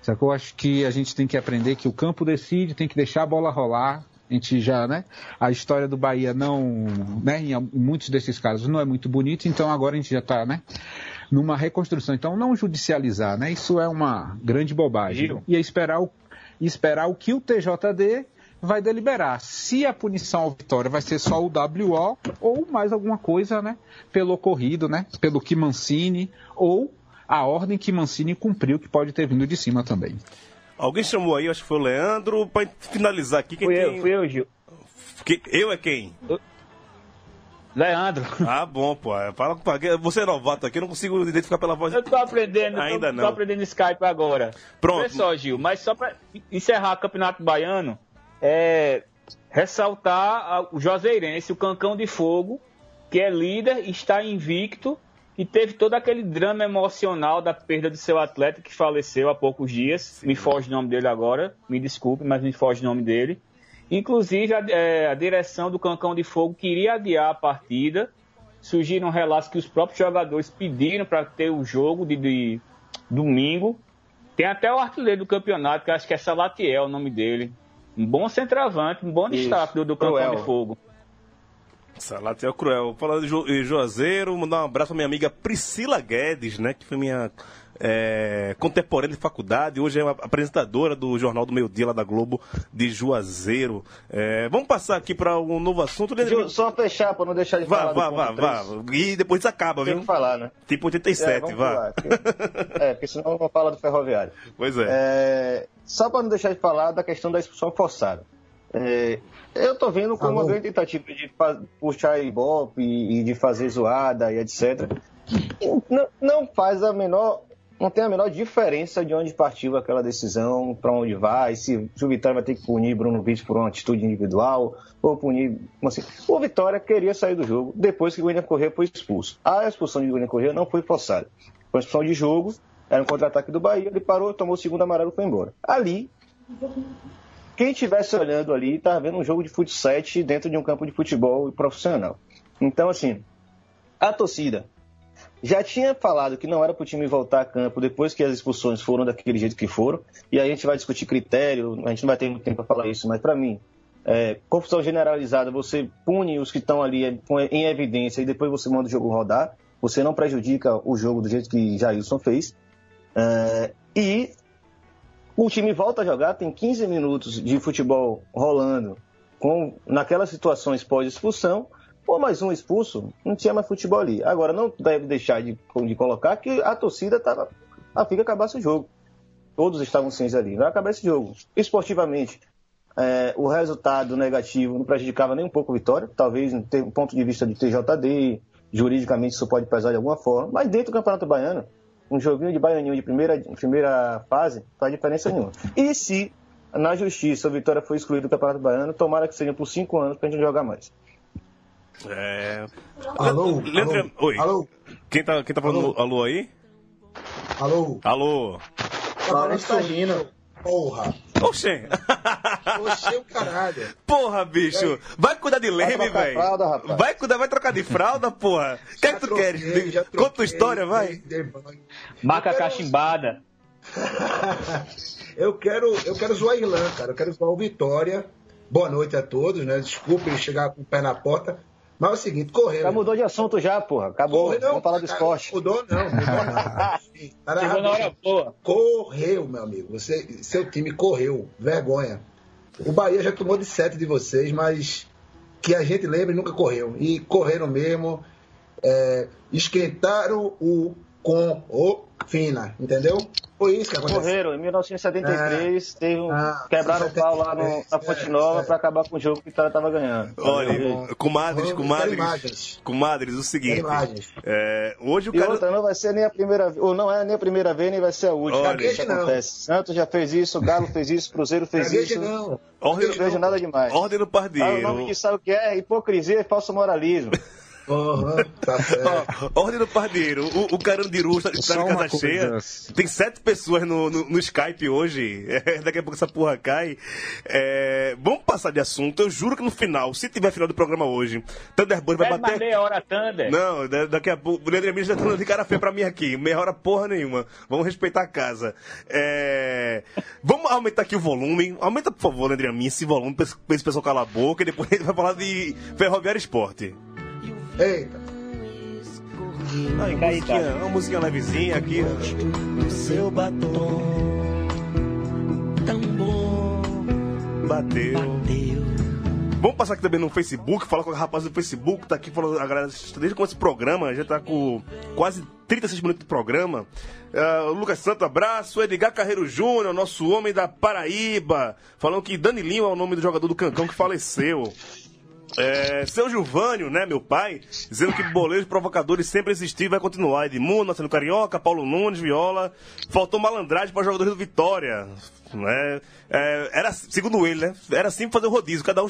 Sacou? Eu acho que a gente tem que aprender que o campo decide, tem que deixar a bola rolar. A gente já, né? A história do Bahia não, né? Em muitos desses casos não é muito bonita, então agora a gente já está, né? Numa reconstrução. Então não judicializar, né? Isso é uma grande bobagem. Giro. E é esperar o, esperar o que o TJD vai deliberar se a punição ao Vitória vai ser só o WO ou mais alguma coisa, né? Pelo ocorrido, né? Pelo que Mancini ou a ordem que Mancini cumpriu, que pode ter vindo de cima também. Alguém chamou aí, acho que foi o Leandro, para finalizar aqui. Quem fui tem... eu, fui eu, Gil. Que... Eu é quem? Leandro. Ah, bom, pô. Fala, você é novato aqui, eu não consigo identificar pela voz. Eu tô aprendendo, ainda tô, não. tô aprendendo Skype agora. Pronto. Olha só, Gil, mas só para encerrar o Campeonato Baiano, é, ressaltar o Joseirense, o Cancão de Fogo, que é líder, está invicto e teve todo aquele drama emocional da perda do seu atleta que faleceu há poucos dias. Sim. Me foge o nome dele agora, me desculpe, mas me foge o nome dele. Inclusive, a, é, a direção do Cancão de Fogo queria adiar a partida, surgiram relatos que os próprios jogadores pediram para ter o jogo de, de domingo. Tem até o artilheiro do campeonato, que acho que é Salatiel o nome dele. Um bom centroavante, um bom destaque do, do Campão de Fogo. Salatiel Cruel. Falando de Juazeiro, mandar um abraço pra minha amiga Priscila Guedes, né? Que foi minha é, contemporânea de faculdade. Hoje é uma apresentadora do Jornal do Meio Dia lá da Globo de Juazeiro. É, vamos passar aqui para um novo assunto. Deixa eu só fechar pra não deixar de Vá, falar vá, vá, vá. E depois acaba, Tem viu? que falar, né? Tipo 87, É, vá. porque- É, porque senão não fala do ferroviário. Pois é. É, só para não deixar de falar da questão da expulsão forçada. É, eu tô vendo como uma Alô? grande tentativa de puxar ibope e, e de fazer zoada e etc. Não, não faz a menor. Não tem a menor diferença de onde partiu aquela decisão, para onde vai, se, se o Vitória vai ter que punir Bruno Vitor por uma atitude individual, ou punir. Assim. O Vitória queria sair do jogo depois que o William Corrêa foi expulso. A expulsão de William Corrêa não foi forçada. Foi uma expulsão de jogo, era um contra-ataque do Bahia, ele parou, tomou o segundo amarelo e foi embora. Ali, quem estivesse olhando ali estava vendo um jogo de futsal dentro de um campo de futebol profissional. Então, assim, a torcida já tinha falado que não era para o time voltar a campo depois que as expulsões foram daquele jeito que foram. E aí a gente vai discutir critério, a gente não vai ter muito tempo para falar isso, mas para mim, é, confusão generalizada, você pune os que estão ali é, em evidência e depois você manda o jogo rodar. Você não prejudica o jogo do jeito que Jailson fez. É, e o time volta a jogar, tem 15 minutos de futebol rolando, com naquelas situações pós-expulsão, ou mais um expulso, não tinha mais futebol ali. Agora, não deve deixar de, de colocar que a torcida estava a fim que acabasse o jogo. Todos estavam cientes ali, vai acabar esse jogo. Esportivamente, é, o resultado negativo não prejudicava nem um pouco a vitória, talvez do ponto de vista de TJD, juridicamente isso pode pesar de alguma forma, mas dentro do Campeonato Baiano, um joguinho de baianinho de primeira, primeira fase, não faz diferença nenhuma. E se na justiça o Vitória foi excluído do Campeonato Baiano, tomara que seja por cinco anos pra gente jogar mais. É... Alô? Leandro, alô? oi. Alô? Quem tá, quem tá falando alô, aí? Alô? Alô? Falando Tagino. Porra. Oxê. Oxê, o caralho. Porra, bicho. Vai cuidar de leme, velho. fralda, rapaz. Vai cuidar, vai trocar de fralda, porra. O que é que tu troquei, queres? Conta tua história, vai. Marca quero- cachimbada. Eu quero, eu quero zoar a Irlanda, cara. Eu quero zoar o Vitória. Boa noite a todos, né? Desculpe chegar com o pé na porta. Mas é o seguinte, correu. Já mudou de assunto já, porra. Acabou. Correu, não, Vamos falar do esporte. Mudou não, mudou não. Tá na Chegou na hora boa. Correu, meu amigo. Você, seu time correu. Vergonha. O Bahia já tomou de sete de vocês, mas que a gente lembre nunca correu. E correram mesmo. é, esquentaram o com o Fina, entendeu? Foi isso que aconteceu. Correram, em 1973, teve um, Ah, quebraram o pau lá no, 73, na Fonte Nova é, pra acabar com o jogo que o Vitória tava ganhando. Olha, comadres, Vamos, comadres. imagens. Comadres, o seguinte. imagens. é, hoje o E cara. outra, não vai ser nem a primeira vez, ou não é nem a primeira vez, nem vai ser a última. Olha. Não. acontece. Santos já fez isso, Galo fez isso, Cruzeiro fez Gagueje isso. não. Ordem, Não vejo nada demais. ordem no Ah, o nome disso sabe o que é? Hipocrisia e falso moralismo. Porra, tá certo. Ordem no pardieiro. O, o Carandiru está, está de casa cheia. coisa. Tem sete pessoas no, no, no Skype hoje. É, daqui a pouco essa porra cai. É, vamos passar de assunto. Eu juro que no final, se tiver final do programa hoje, Thunderbird vai Pede mais bater. meia hora, Thunder. Não, da- daqui a pouco. O Leandro Emílio já tá dando de cara feia pra mim aqui. Meia hora porra nenhuma. Vamos respeitar a casa. É, Vamos aumentar aqui o volume. Aumenta, por favor, Leandro Emílio, esse volume pra esse, pra esse pessoal calar a boca. E depois a gente vai falar de Ferroviário Esporte. Eita. Fica aí, musiquinha, uma musiquinha levezinha aqui. O seu batom tão bom Bateu. bateu. Vamos passar aqui também no Facebook, falar com a rapaz do Facebook, tá aqui falando, a galera, desde com esse programa, já tá com quase 36 minutos de programa. O Lucas Santo, abraço. Edgar Carreiro Júnior, nosso homem da Paraíba, falando que Danilinho é o nome do jogador do Cancão que faleceu. É, seu Gilvânio, né, meu pai, dizendo que boleiros provocadores sempre existiram e vai continuar. Edmundo, Marcelo Carioca, Paulo Nunes, Viola. Faltou malandragem para jogadores do Vitória. Né? É, era, segundo ele, né? Era assim fazer o rodízio. Cada um,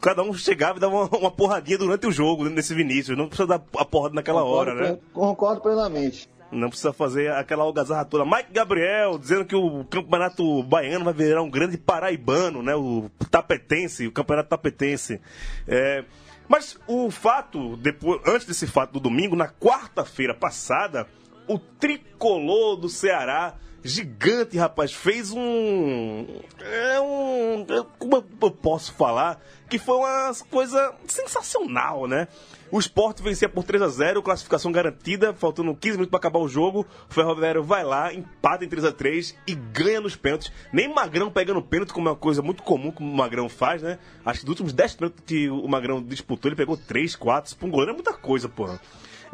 cada um chegava e dava uma, uma porradinha durante o jogo, né, nesse Vinícius. Não precisa dar a porrada naquela hora, Concordo né? plen- Concordo plenamente. Não precisa fazer aquela algazarra toda. Mike Gabriel dizendo que o campeonato baiano vai virar um grande paraibano, né? O tapetense, o campeonato tapetense. É, Mas o fato, depois, antes desse fato do domingo, na quarta-feira passada, o tricolor do Ceará, gigante, rapaz, fez um. É um. Como eu posso falar? Que foi uma coisa sensacional, né? O Sport vencia por 3 a 0 classificação garantida, faltando 15 minutos para acabar o jogo. O Ferroviário vai lá, empata em 3 a 3 e ganha nos pênaltis. Nem Magrão pegando pênalti, como é uma coisa muito comum que o Magrão faz, né? Acho que dos últimos 10 minutos que o Magrão disputou, ele pegou 3, 4. Isso pra um goleiro é muita coisa, porra.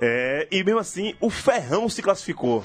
É, e mesmo assim, o Ferrão se classificou.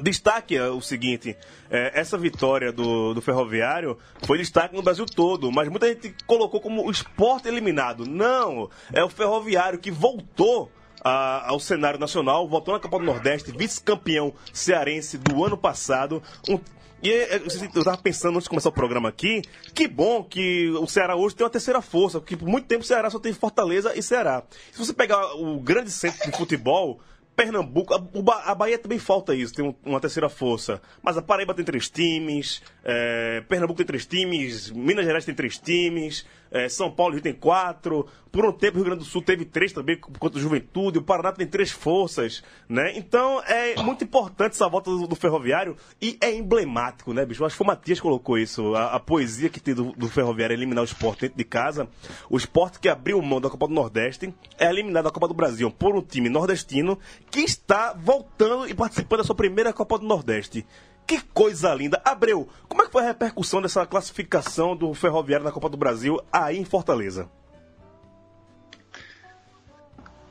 Destaque é o seguinte: é, essa vitória do, do Ferroviário foi destaque no Brasil todo, mas muita gente colocou como o esporte eliminado. Não, é o Ferroviário que voltou a, ao cenário nacional, voltou na Copa do Nordeste, vice-campeão cearense do ano passado. Um, e é, eu estava pensando antes de começar o programa aqui, que bom que o Ceará hoje tem uma terceira força, porque por muito tempo o Ceará só tem Fortaleza e Ceará. Se você pegar o grande centro de futebol, Pernambuco, a, Bahia também falta isso, tem um, uma terceira força. Mas a Paraíba tem três times, é, Pernambuco tem três times, Minas Gerais tem três times, é, São Paulo tem quatro. Por um tempo o Rio Grande do Sul teve três também, por conta da juventude. O Paraná tem três forças, né? Então é muito importante essa volta do, do Ferroviário e é emblemático, né, bicho? Acho que o Matias colocou isso. A, a poesia que tem do, do, Ferroviário é eliminar o esporte dentro de casa. O esporte que abriu mão da Copa do Nordeste é eliminado da Copa do Brasil por um time nordestino que está voltando e participando da sua primeira Copa do Nordeste. Que coisa linda. Abreu, como é que foi a repercussão dessa classificação do Ferroviário na Copa do Brasil aí em Fortaleza?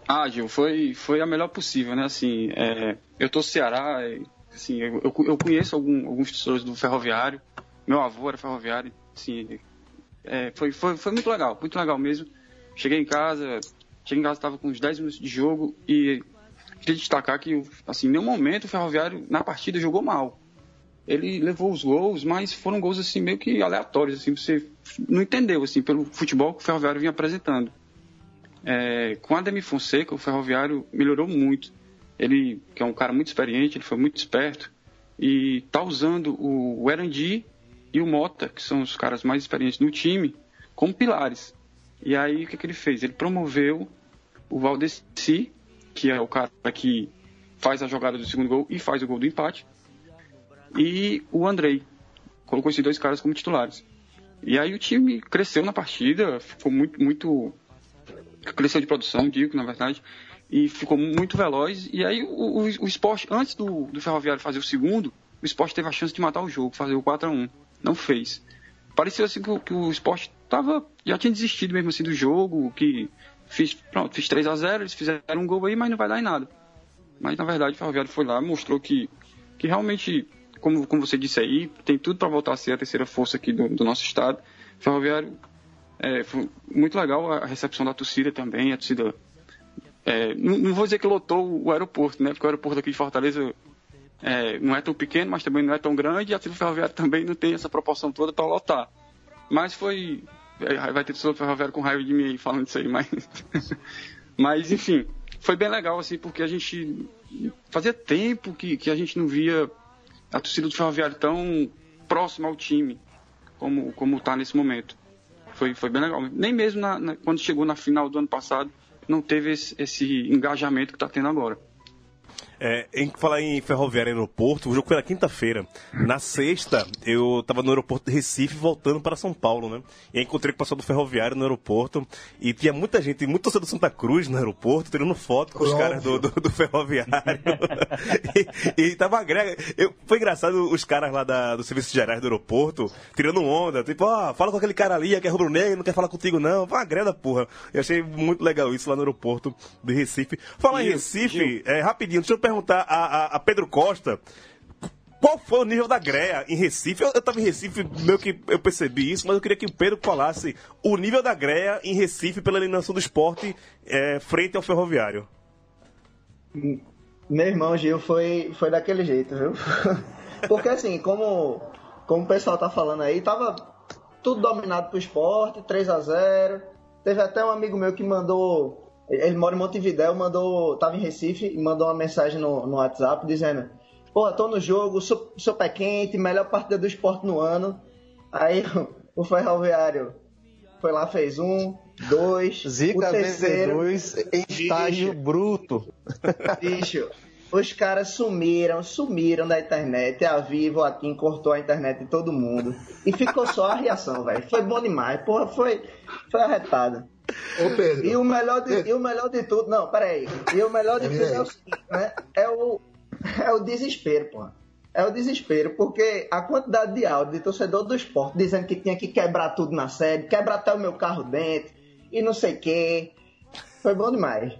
Ah, Gil, foi, foi a melhor possível, né? Assim, é, eu tô Ceará, assim, eu, eu conheço algum, alguns torcedores do Ferroviário, meu avô era ferroviário, assim, é, foi, foi, foi muito legal, muito legal mesmo. Cheguei em casa, cheguei em casa, estava com uns 10 minutos de jogo e queria destacar que, assim, em nenhum momento o Ferroviário na partida jogou mal ele levou os gols, mas foram gols assim meio que aleatórios, assim, você não entendeu assim pelo futebol que o Ferroviário vinha apresentando. É, com a Demi Fonseca, o Ferroviário melhorou muito. Ele, que é um cara muito experiente, ele foi muito esperto e tá usando o, o Erandi e o Mota, que são os caras mais experientes no time, como pilares. E aí o que, que ele fez? Ele promoveu o Valdeci, que é o cara que faz a jogada do segundo gol e faz o gol do empate, e o Andrei. Colocou esses dois caras como titulares. E aí o time cresceu na partida, ficou muito, muito. Cresceu de produção, digo, na verdade, e ficou muito veloz. E aí o, o, o esporte, antes do, do Ferroviário fazer o segundo, o esporte teve a chance de matar o jogo, fazer o 4 a 1 Não fez. Parecia assim que, que o esporte tava, já tinha desistido mesmo assim do jogo, que fiz, pronto, fiz 3 a 0 eles fizeram um gol aí, mas não vai dar em nada. Mas na verdade o Ferroviário foi lá, mostrou que, que realmente como, como você disse aí, tem tudo para voltar a ser a terceira força aqui do, do nosso estado. Ferroviário, é, foi muito legal a recepção da torcida também, a torcida. É, não, não, vou dizer que lotou o aeroporto, né? Porque o aeroporto aqui de Fortaleza é, não é tão pequeno, mas também não é tão grande, e a torcida ferroviária também não tem essa proporção toda para lotar. Mas foi. É, vai ter torcida ferroviária com raiva de mim aí falando isso aí, mas. mas, enfim, foi bem legal, assim, porque a gente. Fazia tempo que, que a gente não via a torcida do Ferroviário tão próxima ao time como como está nesse momento. Foi, foi bem legal. Nem mesmo na, na, quando chegou na final do ano passado não teve esse, esse engajamento que está tendo agora. É, em falar em ferroviário e aeroporto, o jogo foi na quinta-feira. Na sexta, eu estava no aeroporto de Recife voltando para São Paulo, né? E aí encontrei com o pessoal do ferroviário no aeroporto e tinha muita gente, muito torcedor do Santa Cruz no aeroporto, tirando foto com os caras do, do, do ferroviário. e, e tava grega. Eu, foi engraçado os caras lá da, do Serviço Gerais do aeroporto tirando onda, tipo, ó, oh, fala com aquele cara ali que é rubro-negro, não quer falar contigo não. Uma grega, porra. Eu achei muito legal isso lá no aeroporto de Recife. Falar em Recife, é, rapidinho, deixa eu perguntar a, a, a Pedro Costa qual foi o nível da greia em Recife? Eu, estava em Recife, meio que eu percebi isso, mas eu queria que o Pedro falasse o nível da greia em Recife pela eliminação do esporte é, frente ao ferroviário. Meu irmão Gil foi, foi daquele jeito, viu? Porque assim, como, como o pessoal tá falando aí, tava tudo dominado pro esporte, 3 a 0 Teve até um amigo meu que mandou ele mora em Montevidéu, mandou, tava em Recife e mandou uma mensagem no, no WhatsApp dizendo: Pô, tô no jogo, sou, sou pé quente, melhor partida do esporte no ano. Aí o, Ferroviário, foi lá, fez um, dois, Zica o terceiro. VV2 em estágio bruto. Bicho, os caras sumiram, sumiram da internet. A Vivo, a Tim cortou a internet de todo mundo. E ficou só a reação, velho. Foi bom demais. Porra, foi, foi arretado. Ô, Pedro. E o melhor de, e o melhor de tudo, não, peraí. E o melhor de tudo é o seguinte, né? É o, é o desespero, porra. É o desespero, porque a quantidade de áudio de torcedor do esporte dizendo que tinha que quebrar tudo na sede, quebrar até o meu carro dentro, e não sei o quê. Foi bom demais.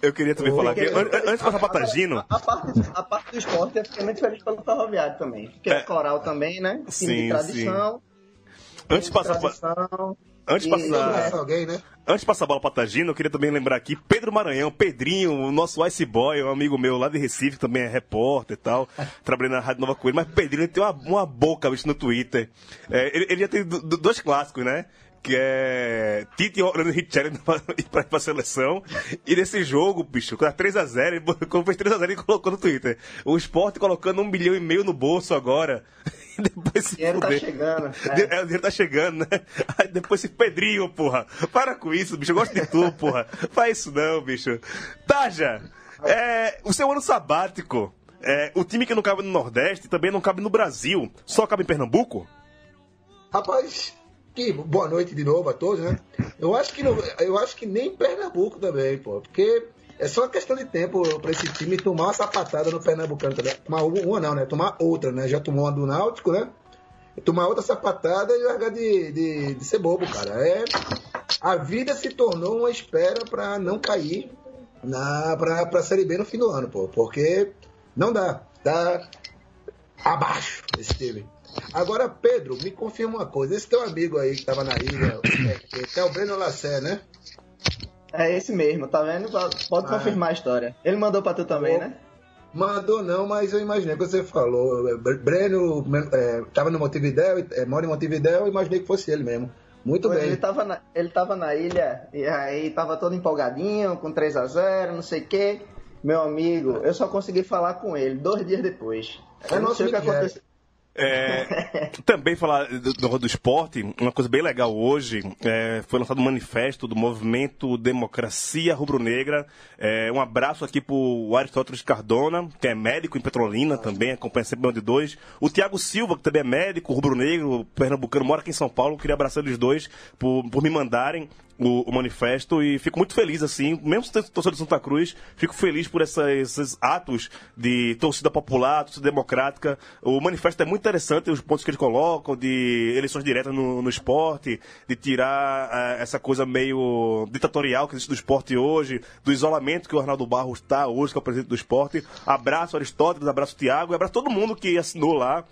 Eu queria também falar aqui, an- antes de passar pra Tagino, A, a parte, a parte do esporte, eu fiquei muito feliz pelo Ferroviário também. Fiquei É. coral também, né? Time Sim, de tradição. antes de passar pra, tradição. Antes de passar, alguém, né? Antes de passar a bola pra Tagino, eu queria também lembrar aqui Pedro Maranhão, Pedrinho, o nosso Ice Boy, um amigo meu lá de Recife, também é repórter e tal, trabalhando na Rádio Nova Coelho, mas Pedrinho tem uma, uma boca, bicho, no Twitter. É, ele, ele já tem do- do- dois clássicos, né? Que é Tite orando Richelli pra ir pra, pra seleção. E nesse jogo, bicho, quando era 3x0, ele, quando fez 3x0, ele colocou no Twitter. O esporte colocando um milhão e meio no bolso agora. Depois se dinheiro tá fuder. chegando, é. É, o dinheiro tá chegando, né? Aí depois esse Pedrinho, porra. Para com isso, bicho. Eu gosto de tu, porra. Faz isso não, bicho. Taja, é, o seu ano sabático, é, o time que não cabe no Nordeste também não cabe no Brasil, só cabe em Pernambuco? Rapaz, que boa noite de novo a todos, né? Eu acho que, não, eu acho que nem Pernambuco também, pô. Porque é só questão de tempo pra esse time tomar uma sapatada no Pernambucano também. Tomar uma, não, né? Tomar outra, né? Já tomou uma do Náutico, né? Tomar outra sapatada e largar de, de, de ser bobo, cara. É, a vida se tornou uma espera pra não cair na, pra, pra Série B no fim do ano, pô. Porque não dá. Tá abaixo esse time. Agora, Pedro, me confirma uma coisa. Esse teu amigo aí que tava na ilha, é, é, o Breno Lassé, né? É esse mesmo, tá vendo? Pode Ah. confirmar a história. Ele mandou pra tu também, né? Mandou não, mas eu imaginei que você falou. é, Bre- Breno é, tava no Montevidéu, é, mora em Montevidéu, eu imaginei que fosse ele mesmo. Muito Pois bem. Ele tava, na, ele tava na ilha e aí tava todo empolgadinho, com 3 a 0 não sei o quê. Meu amigo, eu só consegui falar com ele dois dias depois. É Eu não nosso sei o que Jagger. aconteceu. É, também falar do, do, esporte, uma coisa bem legal hoje, é, foi lançado um manifesto do movimento Democracia Rubro-Negra. É, um abraço aqui pro Aristóteles Cardona, que é médico em Petrolina também, acompanha sempre o de dois. O Tiago Silva, que também é médico, rubro-negro, pernambucano, mora aqui em São Paulo. Queria abraçar eles dois por, por me mandarem o, o manifesto e fico muito feliz, assim, mesmo sendo torcedor de Santa Cruz, fico feliz por essa- esses atos de torcida popular, torcida democrática. O manifesto é muito interessante, os pontos que eles colocam de eleições diretas no, no esporte, de tirar eh, essa coisa meio ditatorial que existe do esporte hoje, do isolamento que o Arnaldo Barros está hoje, que é o presidente do esporte. Abraço Aristóteles, abraço Tiago, e abraço todo mundo que assinou lá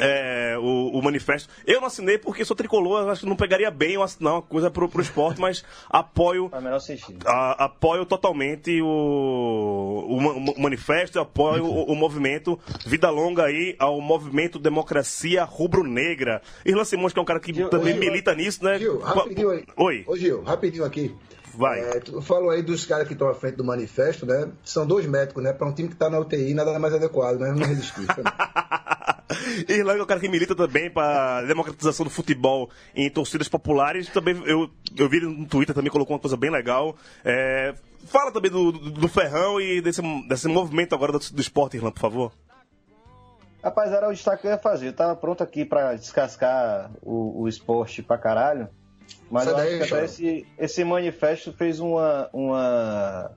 é, o, o manifesto. Eu não assinei porque sou tricolor, acho que não pegaria bem eu assinar uma coisa pro, pro esporte, mas apoio. Faz o menor sentido. a- apoio totalmente o, o, o manifesto, apoio o, o movimento. Vida longa aí ao movimento Democracia Rubro-Negra. Irlan Simões, que é um cara que Gil, também ô, Gil, milita nisso, né? Gil, rapidinho aí. Oi. Ô, Gil, rapidinho aqui. Vai. É, tu falou aí dos caras que estão à frente do manifesto, né? São dois médicos, né? Para um time que tá na UTI, nada mais adequado, né? Não resistir. Irlan é o cara que milita também para democratização do futebol em torcidas populares. Também eu, eu vi ele no Twitter também colocou uma coisa bem legal. É, fala também do, do, do Ferrão e desse, desse movimento agora do, do esporte, Irlan, por favor. Rapaz, era o destaque que eu ia fazer. Eu tava pronto aqui pra descascar o, o esporte pra caralho. Mas Sai eu daí, acho que até esse, esse manifesto fez uma. uma...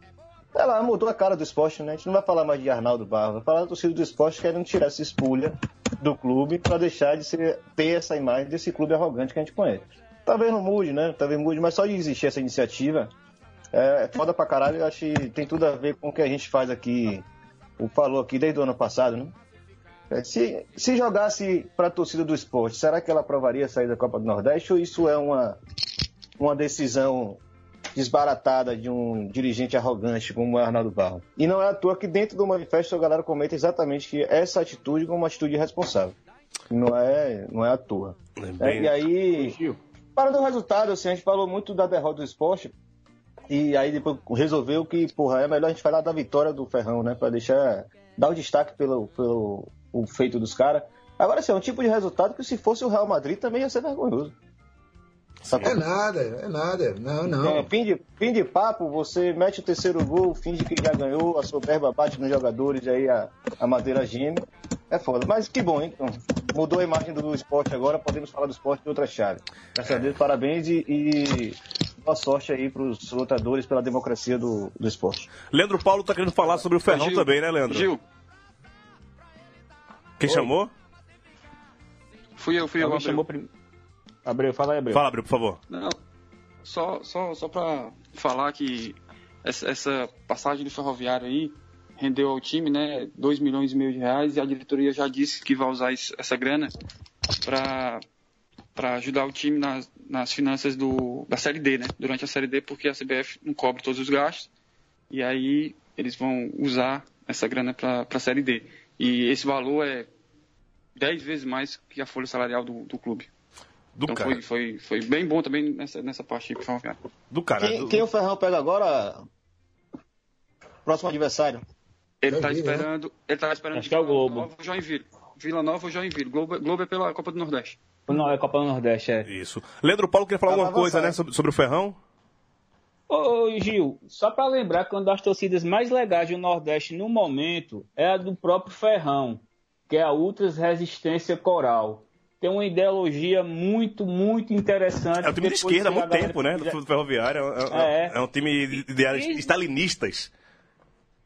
Sei lá, mudou a cara do esporte, né? A gente não vai falar mais de Arnaldo Barro, vai falar do torcida do esporte querendo tirar essa espulha do clube pra deixar de ser, ter essa imagem desse clube arrogante que a gente conhece. Talvez não mude, né? Talvez mude, mas só de existir essa iniciativa é foda pra caralho. Eu acho que tem tudo a ver com o que a gente faz aqui, o falou aqui desde o ano passado, né? É, Se, se jogasse para a torcida do esporte, será que ela aprovaria sair da Copa do Nordeste ou isso é uma, uma decisão desbaratada de um dirigente arrogante como é Arnaldo Barro? E não é à toa que dentro do manifesto a galera comenta exatamente que essa atitude como uma atitude irresponsável. Não é, não é à toa. É, e aí, para do resultado, assim, a gente falou muito da derrota do esporte e aí depois resolveu que, porra, é melhor a gente falar da vitória do Ferrão, né? Para deixar, dar o destaque pelo, pelo o feito dos caras. Agora, assim, é um tipo de resultado que se fosse o Real Madrid também ia ser vergonhoso. É nada, é nada. Não, não. É, fim, de, fim de papo, você mete o terceiro gol, finge que já ganhou, a soberba bate nos jogadores, aí a, a madeira geme. É foda. Mas que bom, hein? Então, mudou a imagem do esporte agora, podemos falar do esporte de outra chave. Graças a Deus, parabéns e, e boa sorte aí para os lutadores pela democracia do, do esporte. Leandro Paulo tá querendo falar sobre o Ferrão Gil, também, né, Leandro? Gil, Quem chamou? fui eu, fui eu. Alguém chamou prim... Abreu, fala aí, Abreu. Fala, Abreu, por favor. Não, só, só, só para falar que essa, essa passagem do Ferroviário aí rendeu ao time, né, 2 milhões e meio de reais e a diretoria já disse que vai usar isso- essa grana para para ajudar o time nas, nas finanças do, da Série D, né, durante a Série D, porque a CBF não cobre todos os gastos e aí eles vão usar essa grana para a Série D. E esse valor é 10 vezes mais que a folha salarial do, do clube. Do então cara. foi, foi, foi bem bom também nessa, nessa parte aí. Do cara. Quem, do- quem o Ferrão pega agora? Próximo adversário. Ele tá Joinville, né? esperando. Ele tá esperando Acho que é o Globo. Vila Nova Joinville. Vila Nova ou Joinville. Globo, Globo é pela Copa do Nordeste. Não, é Copa do Nordeste, é. Isso. Leandro Paulo queria falar Tava alguma coisa, né, sobre, sobre o Ferrão? Ô, ô, Gil, só para lembrar que uma das torcidas mais legais do Nordeste no momento é a do próprio Ferrão, que é a Ultras Resistência Coral. Tem uma ideologia muito, muito interessante. É um time de esquerda há muito tempo, né? Do Ferroviário. É, é- É. é um time de ideais stalinistas.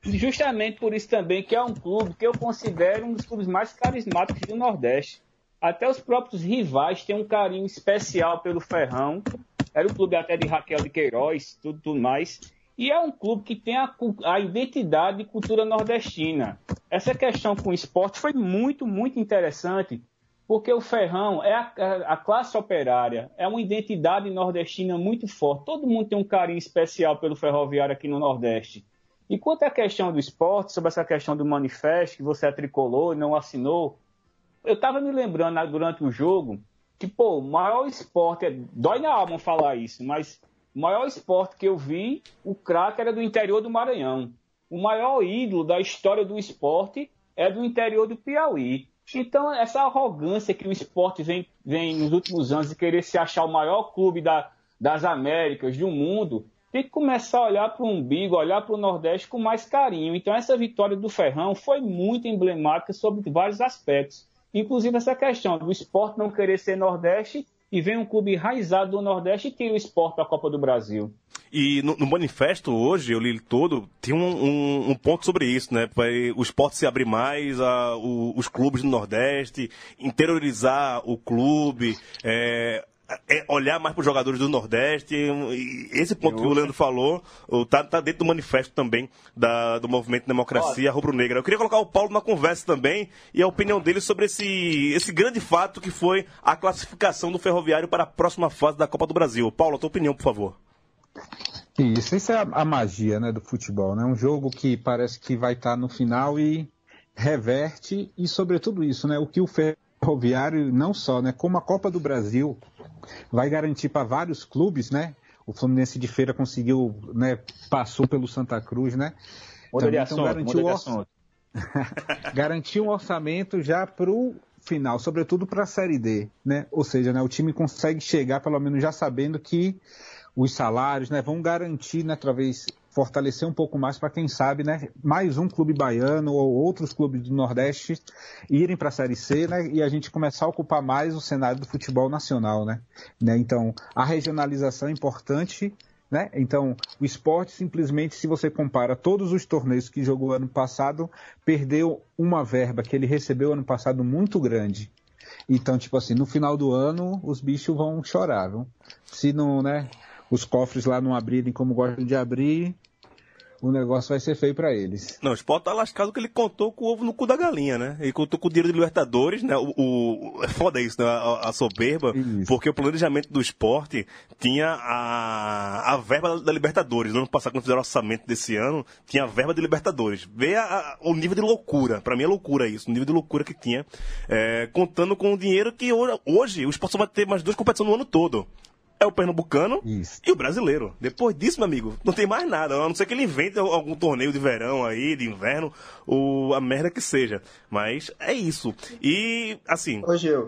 Justamente por isso também que é um clube que eu considero um dos clubes mais carismáticos do Nordeste. Até os próprios rivais têm um carinho especial pelo Ferrão. Era um clube até de Raquel de Queiroz, tudo, tudo mais. E é um clube que tem a, a identidade e cultura nordestina. Essa questão com o esporte foi muito, muito interessante, porque o Ferrão é a, a- classe operária, é uma identidade nordestina muito forte. Todo mundo tem um carinho especial pelo ferroviário aqui no Nordeste. E quanto à questão do esporte, sobre essa questão do manifesto, que você atricolou e não assinou, eu estava me lembrando né, durante o jogo que, pô, o maior esporte, é- dói na alma falar isso, mas o maior esporte que eu vi, o craque era do interior do Maranhão. O maior ídolo da história do esporte é do interior do Piauí. Então, essa arrogância que o esporte vem, vem nos últimos anos de querer se achar o maior clube da- das Américas, do mundo, tem que começar a olhar para o umbigo, olhar para o Nordeste com mais carinho. Então, essa vitória do Ferrão foi muito emblemática sobre vários aspectos. Inclusive, essa questão do esporte não querer ser Nordeste e vem um clube enraizado do Nordeste e tira o esporte da Copa do Brasil. E no, no manifesto hoje, eu li ele todo, tem um, um- um ponto sobre isso, né? Vai o esporte se abrir mais, a, o- os clubes do Nordeste, interiorizar o clube, é, é olhar mais para os jogadores do Nordeste. E esse ponto que o Leandro falou o- tá, tá dentro do manifesto também da- do movimento Democracia Rubro-Negra. Eu queria colocar o Paulo na conversa também e a opinião dele sobre esse, esse grande fato que foi a classificação do Ferroviário para a próxima fase da Copa do Brasil. Paulo, a tua opinião, por favor. Isso, isso é a, a magia né, do futebol, né? Um jogo que parece que vai estar no final e reverte, e sobretudo isso, né? O que o Ferroviário, não só, né? Como a Copa do Brasil vai garantir para vários clubes, né? O Fluminense de Feira conseguiu, né? Passou pelo Santa Cruz, né? Muda assunto, garantiu muda garantir um orçamento já para o final, sobretudo para a Série D, né? Ou seja, né, o time consegue chegar pelo menos já sabendo que os salários, né, vão garantir, né, talvez fortalecer um pouco mais para quem sabe, né, mais um clube baiano ou outros clubes do Nordeste irem para a Série C, né, e a gente começar a ocupar mais o cenário do futebol nacional, né? né? Então, a regionalização é importante, né? Então, o esporte simplesmente, se você compara todos os torneios que jogou ano passado, perdeu uma verba que ele recebeu ano passado muito grande. Então, tipo assim, no final do ano, os bichos vão chorar, viu? Se não, né, os cofres lá não abrirem como gostam de abrir, o negócio vai ser feio para eles. Não, o Sport tá lascado que ele contou com o ovo no cu da galinha, né? Ele contou com o dinheiro de Libertadores, né? O, o- é foda isso, né? A, a soberba, Isso. porque o planejamento do esporte tinha a, a verba da, da Libertadores. No ano passado, quando fizeram o orçamento desse ano, tinha a verba de Libertadores. Vê a- o nível de loucura. Pra mim é loucura isso, o nível de loucura que tinha. é, contando com o dinheiro que hoje, hoje o esporte só vai ter mais duas competições no ano todo. É o pernambucano e o brasileiro. Depois disso, meu amigo, não tem mais nada. A não ser que ele invente algum torneio de verão aí, de inverno, ou a merda que seja. Mas é isso. E, assim,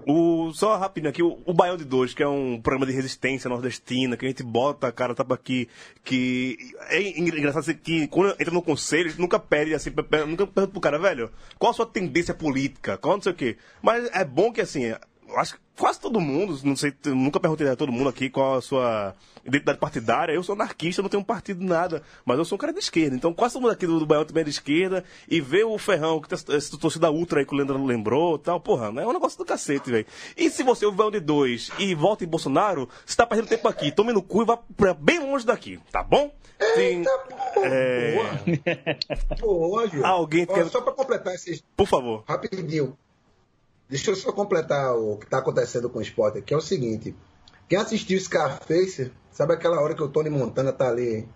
o, só rapidinho aqui, o, o Baião de Dois, que é um programa de resistência nordestina, que a gente bota a cara tapa aqui, que é engraçado assim, que quando entra no conselho, a gente nunca pede assim, nunca pergunta pro cara, velho, qual a sua tendência política? Qual não sei o quê. Mas é bom que, assim, eu acho que quase todo mundo, não sei, nunca perguntei a todo mundo aqui qual a sua identidade partidária. Eu sou anarquista, não tenho um partido nada, mas eu sou um cara de esquerda. Então quase todo mundo aqui do, do Baião também é de esquerda. E ver o Ferrão, que tem esse torcida ultra aí que o Leandro lembrou tal, porra, é um negócio do cacete, velho. E se você é o Baião de dois e volta em Bolsonaro, você tá perdendo tempo aqui. Tome no cu e vá pra bem longe daqui, tá bom? Sim. É... Pô, Alguém Ó, quer... Só pra completar esses. Por favor. Rapidinho. Deixa eu só completar o que está acontecendo com o esporte aqui. É o seguinte: quem assistiu Scarface, sabe aquela hora que o Tony Montana tá ali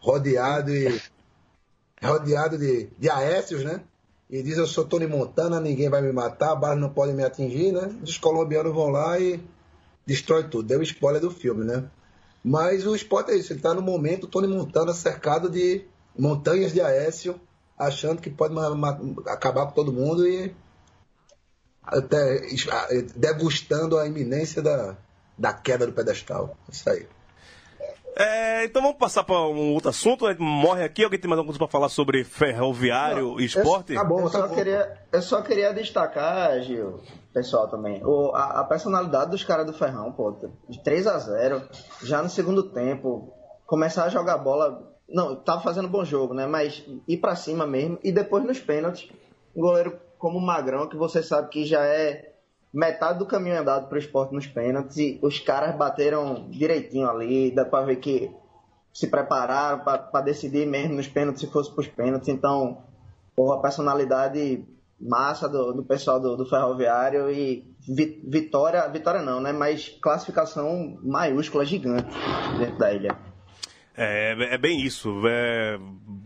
rodeado e. rodeado de, de Aécios, né? E diz: Eu sou Tony Montana, ninguém vai me matar, balas não podem me atingir, né? Os colombianos vão lá e destrói tudo. Deu spoiler do filme, né? Mas o esporte é isso: ele tá no momento, Tony Montana cercado de montanhas de Aécio, achando que pode acabar com todo mundo e até degustando a iminência da, da queda do pedestal. Isso aí. É, então vamos passar para um outro assunto. A gente morre aqui. Alguém tem mais alguma coisa para falar sobre ferroviário Não, e esporte? Eu, tá bom, eu, só tá queria, eu só queria destacar, Gil, pessoal também, o, a, a, personalidade dos caras do Ferrão, pô, de 3 a 0 já no segundo tempo, começar a jogar bola. Não, tava fazendo bom jogo, né? Mas ir para cima mesmo. E depois nos pênaltis, o goleiro como o Magrão, que você sabe que já é metade do caminho andado para o esporte nos pênaltis. E os caras bateram direitinho ali, dá para ver que se prepararam para decidir mesmo nos pênaltis se fosse para os pênaltis. Então, porra, a personalidade massa do, do pessoal do, do, Ferroviário e vitória, vitória não, né? Mas classificação maiúscula, gigante dentro da ilha. É, é bem isso. É,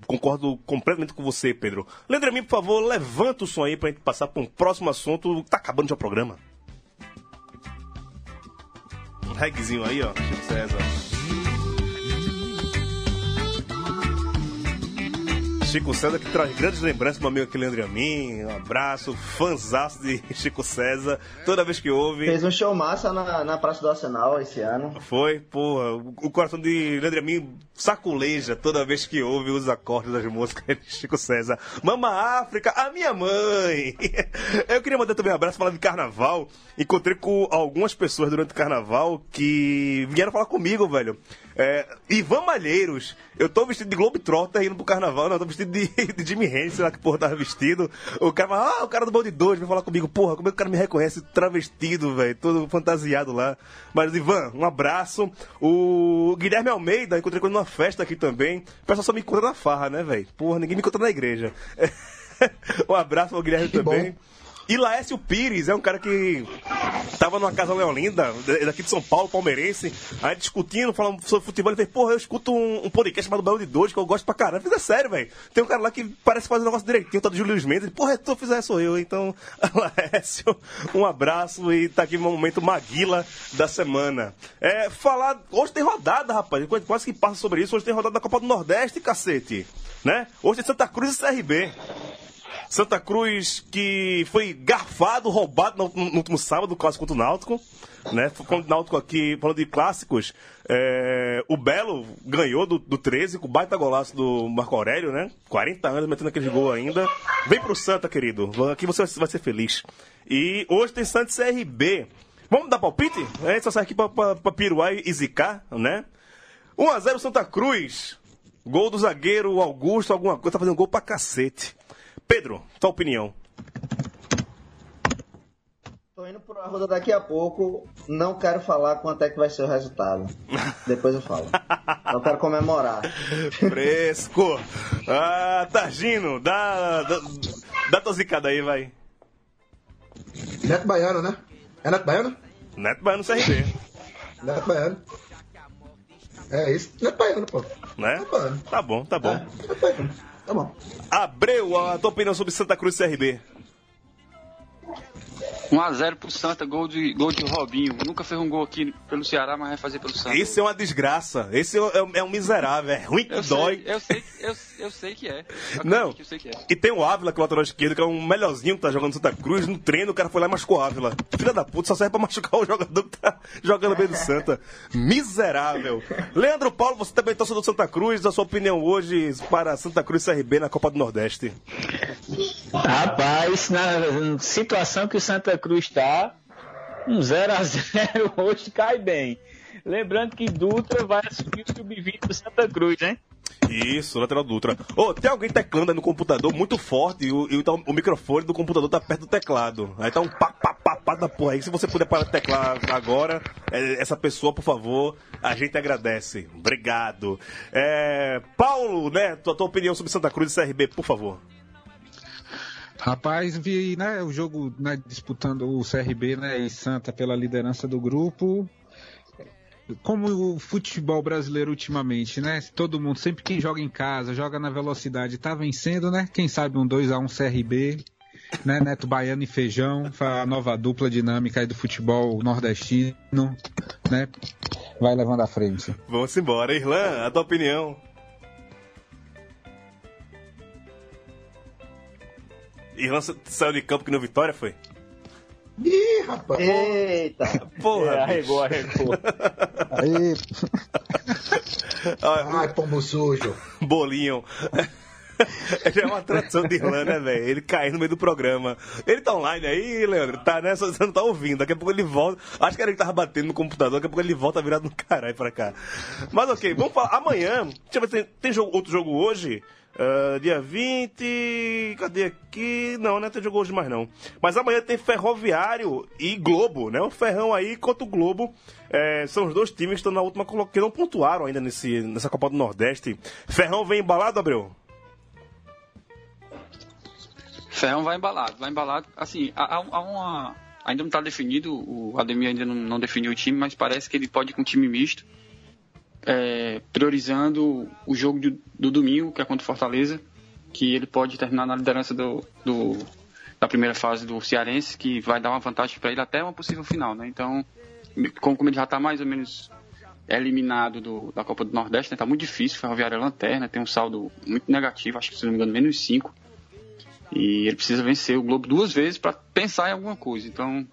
concordo completamente com você, Pedro. Leandro mim, por favor, levanta o som aí pra gente passar para um próximo assunto. Tá acabando já o programa. Um regzinho aí, ó. Chico César. Chico César, que traz grandes lembranças do meu amigo aqui, Leandro Amin. Um abraço, fãzaço de Chico César. Toda vez que ouve. Fez um show massa na, na Praça do Arsenal esse ano. Foi, porra. O coração de Leandro Amin saculeja toda vez que ouve os acordes das músicas de Chico César. Mama África, a minha mãe! Eu queria mandar também um abraço falando de carnaval. Encontrei com algumas pessoas durante o carnaval que vieram falar comigo, velho. É, Ivan Malheiros, eu tô vestido de Globetrotter indo pro carnaval, não, eu tô vestido de, de Jimmy sei lá que porra tava vestido. O cara fala, ah, o cara do Balde 2 vem falar comigo, porra, como é que o cara me reconhece travestido, velho, todo fantasiado lá. Mas, Ivan, um abraço. O Guilherme Almeida, encontrei com ele numa festa aqui também. O pessoal só me encontra na farra, né, velho? Porra, ninguém me encontra na igreja. um abraço ao Guilherme que também. Bom. E Laércio Pires é um cara que tava numa casa leolinda, daqui de São Paulo, palmeirense, aí discutindo, falando sobre futebol. Ele fez, porra, eu escuto um, um podcast chamado Baú de Dois, que eu gosto pra caramba. Fiz, é sério, velho. Tem um cara lá que parece fazer um negócio direitinho, tá do Júlio Mendes. Porra, tu fizer, sou eu. Então, Laércio, um abraço e tá aqui no momento Maguila da semana. É, falar, hoje tem rodada, rapaz. Quase que passa sobre isso. Hoje tem rodada da Copa do Nordeste, cacete. Né? Hoje tem Santa Cruz e CRB. Santa Cruz que foi garfado, roubado no, no, último sábado, quase contra o Náutico. Né? Falando o Náutico aqui, falando de clássicos, é, o Belo ganhou do, do 13 com o baita golaço do Marco Aurélio, né? 40 anos metendo aquele gol ainda. Vem pro Santa, querido. Aqui você vai ser feliz. E hoje tem Santos CRB. Vamos dar palpite? A gente só sai aqui pra, pra, pra piruar e zicar, né? 1x0 Santa Cruz. Gol do zagueiro Augusto, alguma coisa, tá fazendo gol pra cacete. Pedro, tua opinião. Tô indo pro Arruda daqui a pouco. Não quero falar quanto é que vai ser o resultado. Depois eu falo. Não quero comemorar. Fresco! Ah, Targino, dá, dá, dá tua zicada aí, vai. Neto Baiano, né? É Neto Baiano? Neto Baiano CRB. Neto Baiano. É isso. Neto Baiano, pô. Né? Neto Baiano. Tá bom, tá bom. É, Neto Baiano. Tá bom. Abreu, a tua opinião sobre Santa Cruz CRB? 1x0 pro Santa, gol de, gol de Robinho. Nunca fez um gol aqui pelo Ceará, mas vai fazer pelo Santa. Esse é uma desgraça. Esse é, um- é um miserável. É ruim que eu dói. Sei, eu, sei, eu, eu sei que é. Eu Não. Eu sei que é. E tem o Ávila, que é o lateral esquerdo, que é um melhorzinho que tá jogando no Santa Cruz. No treino, o cara foi lá e machucou o Ávila. Filha da puta, só serve pra machucar o jogador que tá jogando bem do Santa. Miserável. Leandro Paulo, você também torce do Santa Cruz. A sua opinião hoje para Santa Cruz CRB na Copa do Nordeste? Rapaz, na situação que o Santa Cruz está, um 0x0 hoje cai bem. Lembrando que Dutra vai assumir o sub-20 do Santa Cruz, né? Isso, lateral Dutra. Ô, tem alguém teclando aí no computador muito forte e, o, e o- o microfone do computador tá perto do teclado. Aí tá um pá, pá, pá, pá da porra aí. Se você puder parar de teclar agora, é, essa pessoa, por favor, a gente agradece. Obrigado. É, Paulo, né, tua, tua opinião sobre Santa Cruz e CRB, por favor. Rapaz, vi né, o jogo né, disputando o CRB né, e Santa pela liderança do grupo. Como o futebol brasileiro ultimamente, né? Todo mundo, sempre quem joga em casa, joga na velocidade, tá vencendo, né? Quem sabe um 2x1 CRB, né? Neto Baiano e Feijão, a nova dupla dinâmica aí do futebol nordestino, né? Vai levando à frente. Vamos embora. Irlan, a tua opinião. Irlan sa- saiu de campo que no Vitória, foi? Ih, rapaz. Eita! Porra, É, arregou, arregou. Aí, Olha, Ai, pombo sujo. bolinho. Já é uma tradição de Irlan, né, velho? Ele cair no meio do programa. Ele tá online aí, Leandro? Tá, né? Só você não tá ouvindo. Daqui a pouco ele volta. Acho que era ele que tava batendo no computador. Daqui a pouco ele volta virado no caralho pra cá. Mas ok, vamos falar. Amanhã. Deixa eu ver, tem, tem jogo- outro jogo hoje? Ah, dia 20. Cadê aqui? Não, não tem jogo hoje mais não. Mas amanhã tem Ferroviário e Globo, né? O Ferrão aí contra o Globo. É, são os dois times que estão na última colo- que não pontuaram ainda nesse, nessa Copa do Nordeste. Ferrão vem embalado, Abreu? Ferrão vai embalado, vai embalado. Assim, há- há uma. Ainda não está definido, o Ademir ainda não, não definiu o time, mas parece que ele pode ir com um time misto, é, priorizando o jogo do, do domingo, que é contra o Fortaleza, que ele pode terminar na liderança do, do- da primeira fase do Cearense, que vai dar uma vantagem para ele até uma possível final, né? Então, como, ele já está mais ou menos eliminado do- da Copa do Nordeste, né? Tá muito difícil, o Ferroviário é lanterna, tem um saldo muito negativo, acho que se não me engano, menos 5. E ele precisa vencer o Globo duas vezes para pensar em alguma coisa. Então,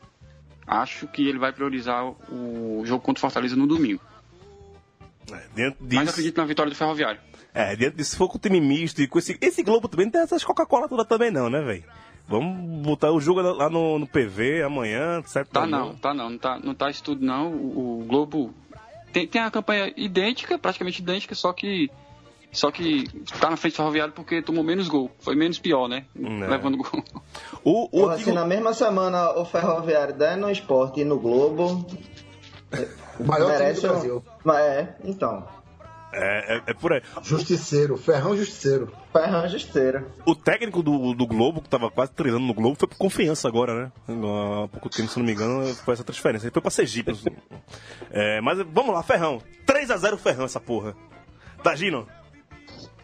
acho que ele vai priorizar o jogo contra o Fortaleza no domingo. É, dentro Mas disso, acredito na vitória do Ferroviário. é, dentro disso, se for com o time misto e com esse, esse Globo também não tem essas Coca-Cola toda também não, né, velho? Vamos botar o jogo lá no, no PV amanhã, certo? Tá não, tá não, não tá, não tá isso tudo não. O, o Globo tem, tem a campanha idêntica, praticamente idêntica, só que só que tá na frente do Ferroviário porque tomou menos gol. Foi menos pior, né? Não. Levando gol. O, o Porra, antigo- se na mesma semana o Ferroviário der no esporte e no Globo. O maior time merece do um- Brasil. Mas é, então. é, é, é por aí. Justiceiro, Ferrão Justiceiro. Ferrão Justeira. O técnico do, do Globo, que tava quase treinando no Globo, foi por confiança agora, né? Há pouco tempo, se não me engano, foi essa transferência. Ele foi pra Sergipe. É, mas vamos lá, Ferrão. 3x0 Ferrão, essa porra. Tá, Gino?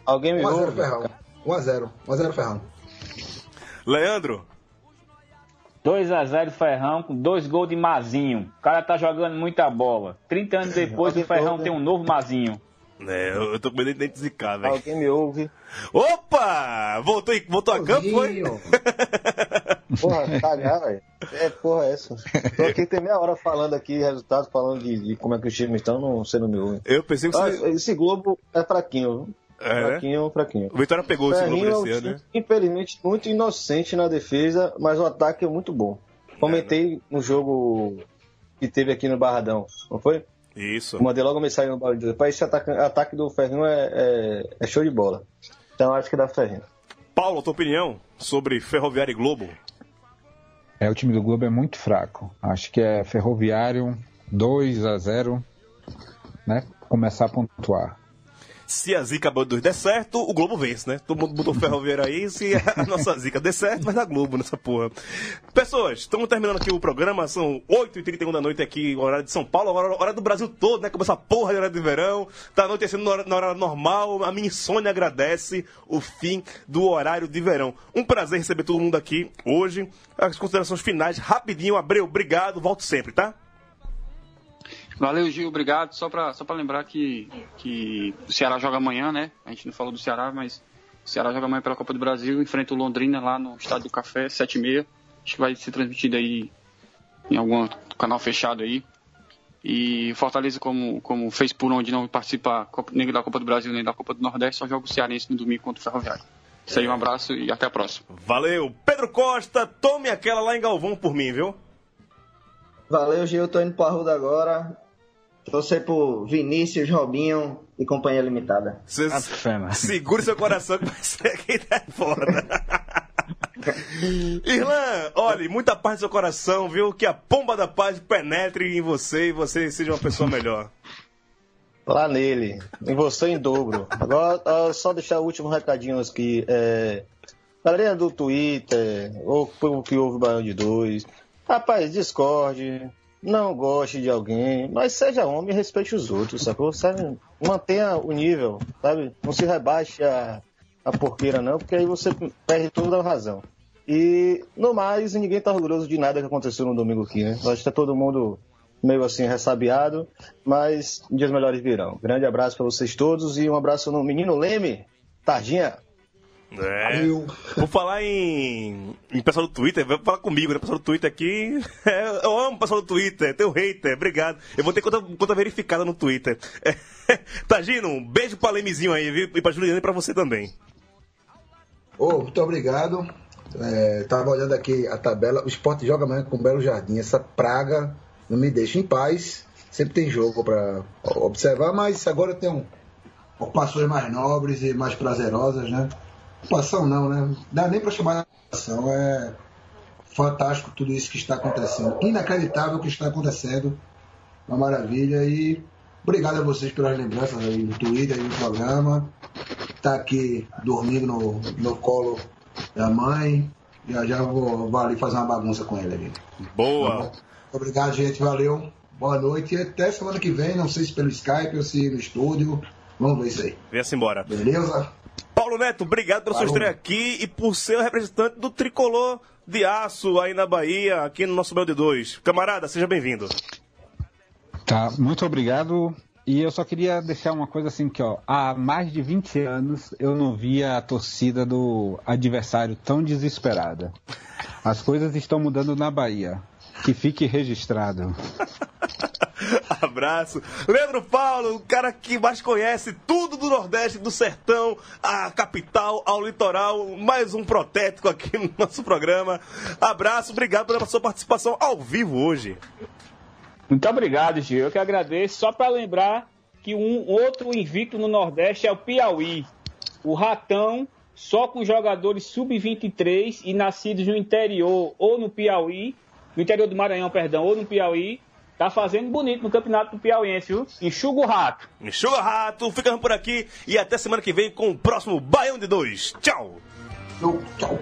Alguém me 1x0 ouve? Ferrão. 1x0. 1x0 Ferrão. Leandro? 2x0 Ferrão com dois gols de Mazinho. O cara tá jogando muita bola. 30 anos depois o Ferrão tem um novo Mazinho. É, eu, eu tô com medo de dente zicar, velho. Alguém me ouve? Opa! Voltou, voltou a campo, foi? Porra, cagar, velho. É, porra, é essa. Tô aqui tem meia hora falando aqui, resultado, falando de, de como é que os times estão, não, você não me ouve. Eu pensei que Ah, você... esse Globo é fraquinho, viu? É, né? Fraquinho, fraquinho. O Vitória pegou esse Globo Ferrinho é um time, né? infelizmente, muito inocente na defesa, mas o ataque é muito bom. Comentei no jogo que teve aqui no Barradão, não foi? Isso. Mandei logo mensagem no Barradão. Depois esse ataque, ataque do Ferrinho é, é- é show de bola. Então acho que dá Ferrinho. Paulo, a tua opinião sobre Ferroviário e Globo? É, o time do Globo é muito fraco. Acho que é Ferroviário 2 a 0 né? Começar a pontuar. Se a zica Band 2 der certo, o Globo vence, né? Todo mundo botou ferroviário aí, se a nossa zica der certo, vai dar Globo nessa porra. Pessoas, estamos terminando aqui o programa, são 8h31 da noite aqui, horário de São Paulo, hora, hora do Brasil todo, né? Começa a porra de hora de verão, tá anoitecendo na na hora normal, a minha insônia agradece o fim do horário de verão. Um prazer receber todo mundo aqui hoje. As considerações finais, rapidinho, Abreu, obrigado, volto sempre, tá? Valeu, Gil, obrigado. Só para só pra lembrar que, que o Ceará joga amanhã, né? A gente não falou do Ceará, mas o Ceará joga amanhã pela Copa do Brasil, enfrenta o Londrina lá no Estádio do Café, 7h30. Acho que vai ser transmitido aí em algum canal fechado aí. E Fortaleza, como, como fez por onde não participa nem da Copa do Brasil nem da Copa do Nordeste, só joga o Cearense no domingo contra o Ferroviário. Isso aí, um abraço e até a próxima. Valeu. Pedro Costa, tome aquela lá em Galvão por mim, viu? Valeu, Gil. Tô indo pro Arruda agora. Torcer por Vinícius, Robinho e Companhia Limitada. Cê segure seu coração que vai ser quem tá fora. Irlan, olhe, muita paz no seu coração, viu? Que a pomba da paz penetre em você e você seja uma pessoa melhor. Lá nele, em você em dobro. Agora, só deixar o último recadinho aqui. É, galerinha do Twitter, ou o que houve o Baião de Dois. Rapaz, discorde, não goste de alguém, mas seja homem e respeite os outros, sacou? Sabe? Mantenha o nível, sabe? Não se rebaixe a, a porqueira, não, porque aí você perde toda a razão. E, no mais, ninguém tá orgulhoso de nada que aconteceu no domingo aqui, né? Acho que tá todo mundo meio assim ressabiado, mas dias melhores virão. Grande abraço para vocês todos e um abraço no menino Leme, Tardinha. É. Vou falar em, em pessoal do Twitter, vai falar comigo, né? Pessoal do Twitter aqui. É, eu amo o pessoal do Twitter, teu hater, obrigado. Eu vou ter conta, conta verificada no Twitter. É, Tagino, um beijo pra Lemezinho aí, viu? E pra Juliana e pra você também. Ô, muito obrigado. É, tava olhando aqui a tabela. O esporte joga amanhã com o Belo Jardim. Essa praga não me deixa em paz. Sempre tem jogo para observar, mas agora tem um, ocupações mais nobres e mais prazerosas, né? Ocupação não, né? Dá nem para chamar de ocupação. É fantástico tudo isso que está acontecendo. Inacreditável o que está acontecendo. Uma maravilha. E obrigado a vocês pelas lembranças aí no Twitter, aí no programa. Tá aqui dormindo no, no colo da mãe. Já já vou, vou ali fazer uma bagunça com ele ali. Boa! Obrigado, gente. Valeu. Boa noite e até semana que vem. Não sei se pelo Skype ou se no estúdio. Vamos ver isso aí. Venha-se embora. Beleza? Paulo Neto, obrigado pela sua Falou. estreia aqui e por ser o representante do tricolor de aço aí na Bahia, aqui no nosso Bel de 2. Camarada, seja bem-vindo. Tá, muito obrigado. E eu só queria deixar uma coisa assim que, ó, há mais de 20 anos eu não via a torcida do adversário tão desesperada. As coisas estão mudando na Bahia. Que fique registrado. Abraço. Leandro Paulo, o cara que mais conhece tudo do Nordeste, do sertão, a capital, ao litoral. Mais um protético aqui no nosso programa. Abraço, obrigado pela sua participação ao vivo hoje. Muito obrigado, Gil. Eu que agradeço. Só para lembrar que um outro invicto no Nordeste é o Piauí. O Ratão, só com jogadores sub-23 e nascidos no interior ou no Piauí, no interior do Maranhão, perdão, ou no Piauí, tá fazendo bonito no campeonato do Piauiense, viu? Enxuga o rato. Enxuga rato, ficamos por aqui e até semana que vem com o próximo Baião de 2. Tchau! Tchau.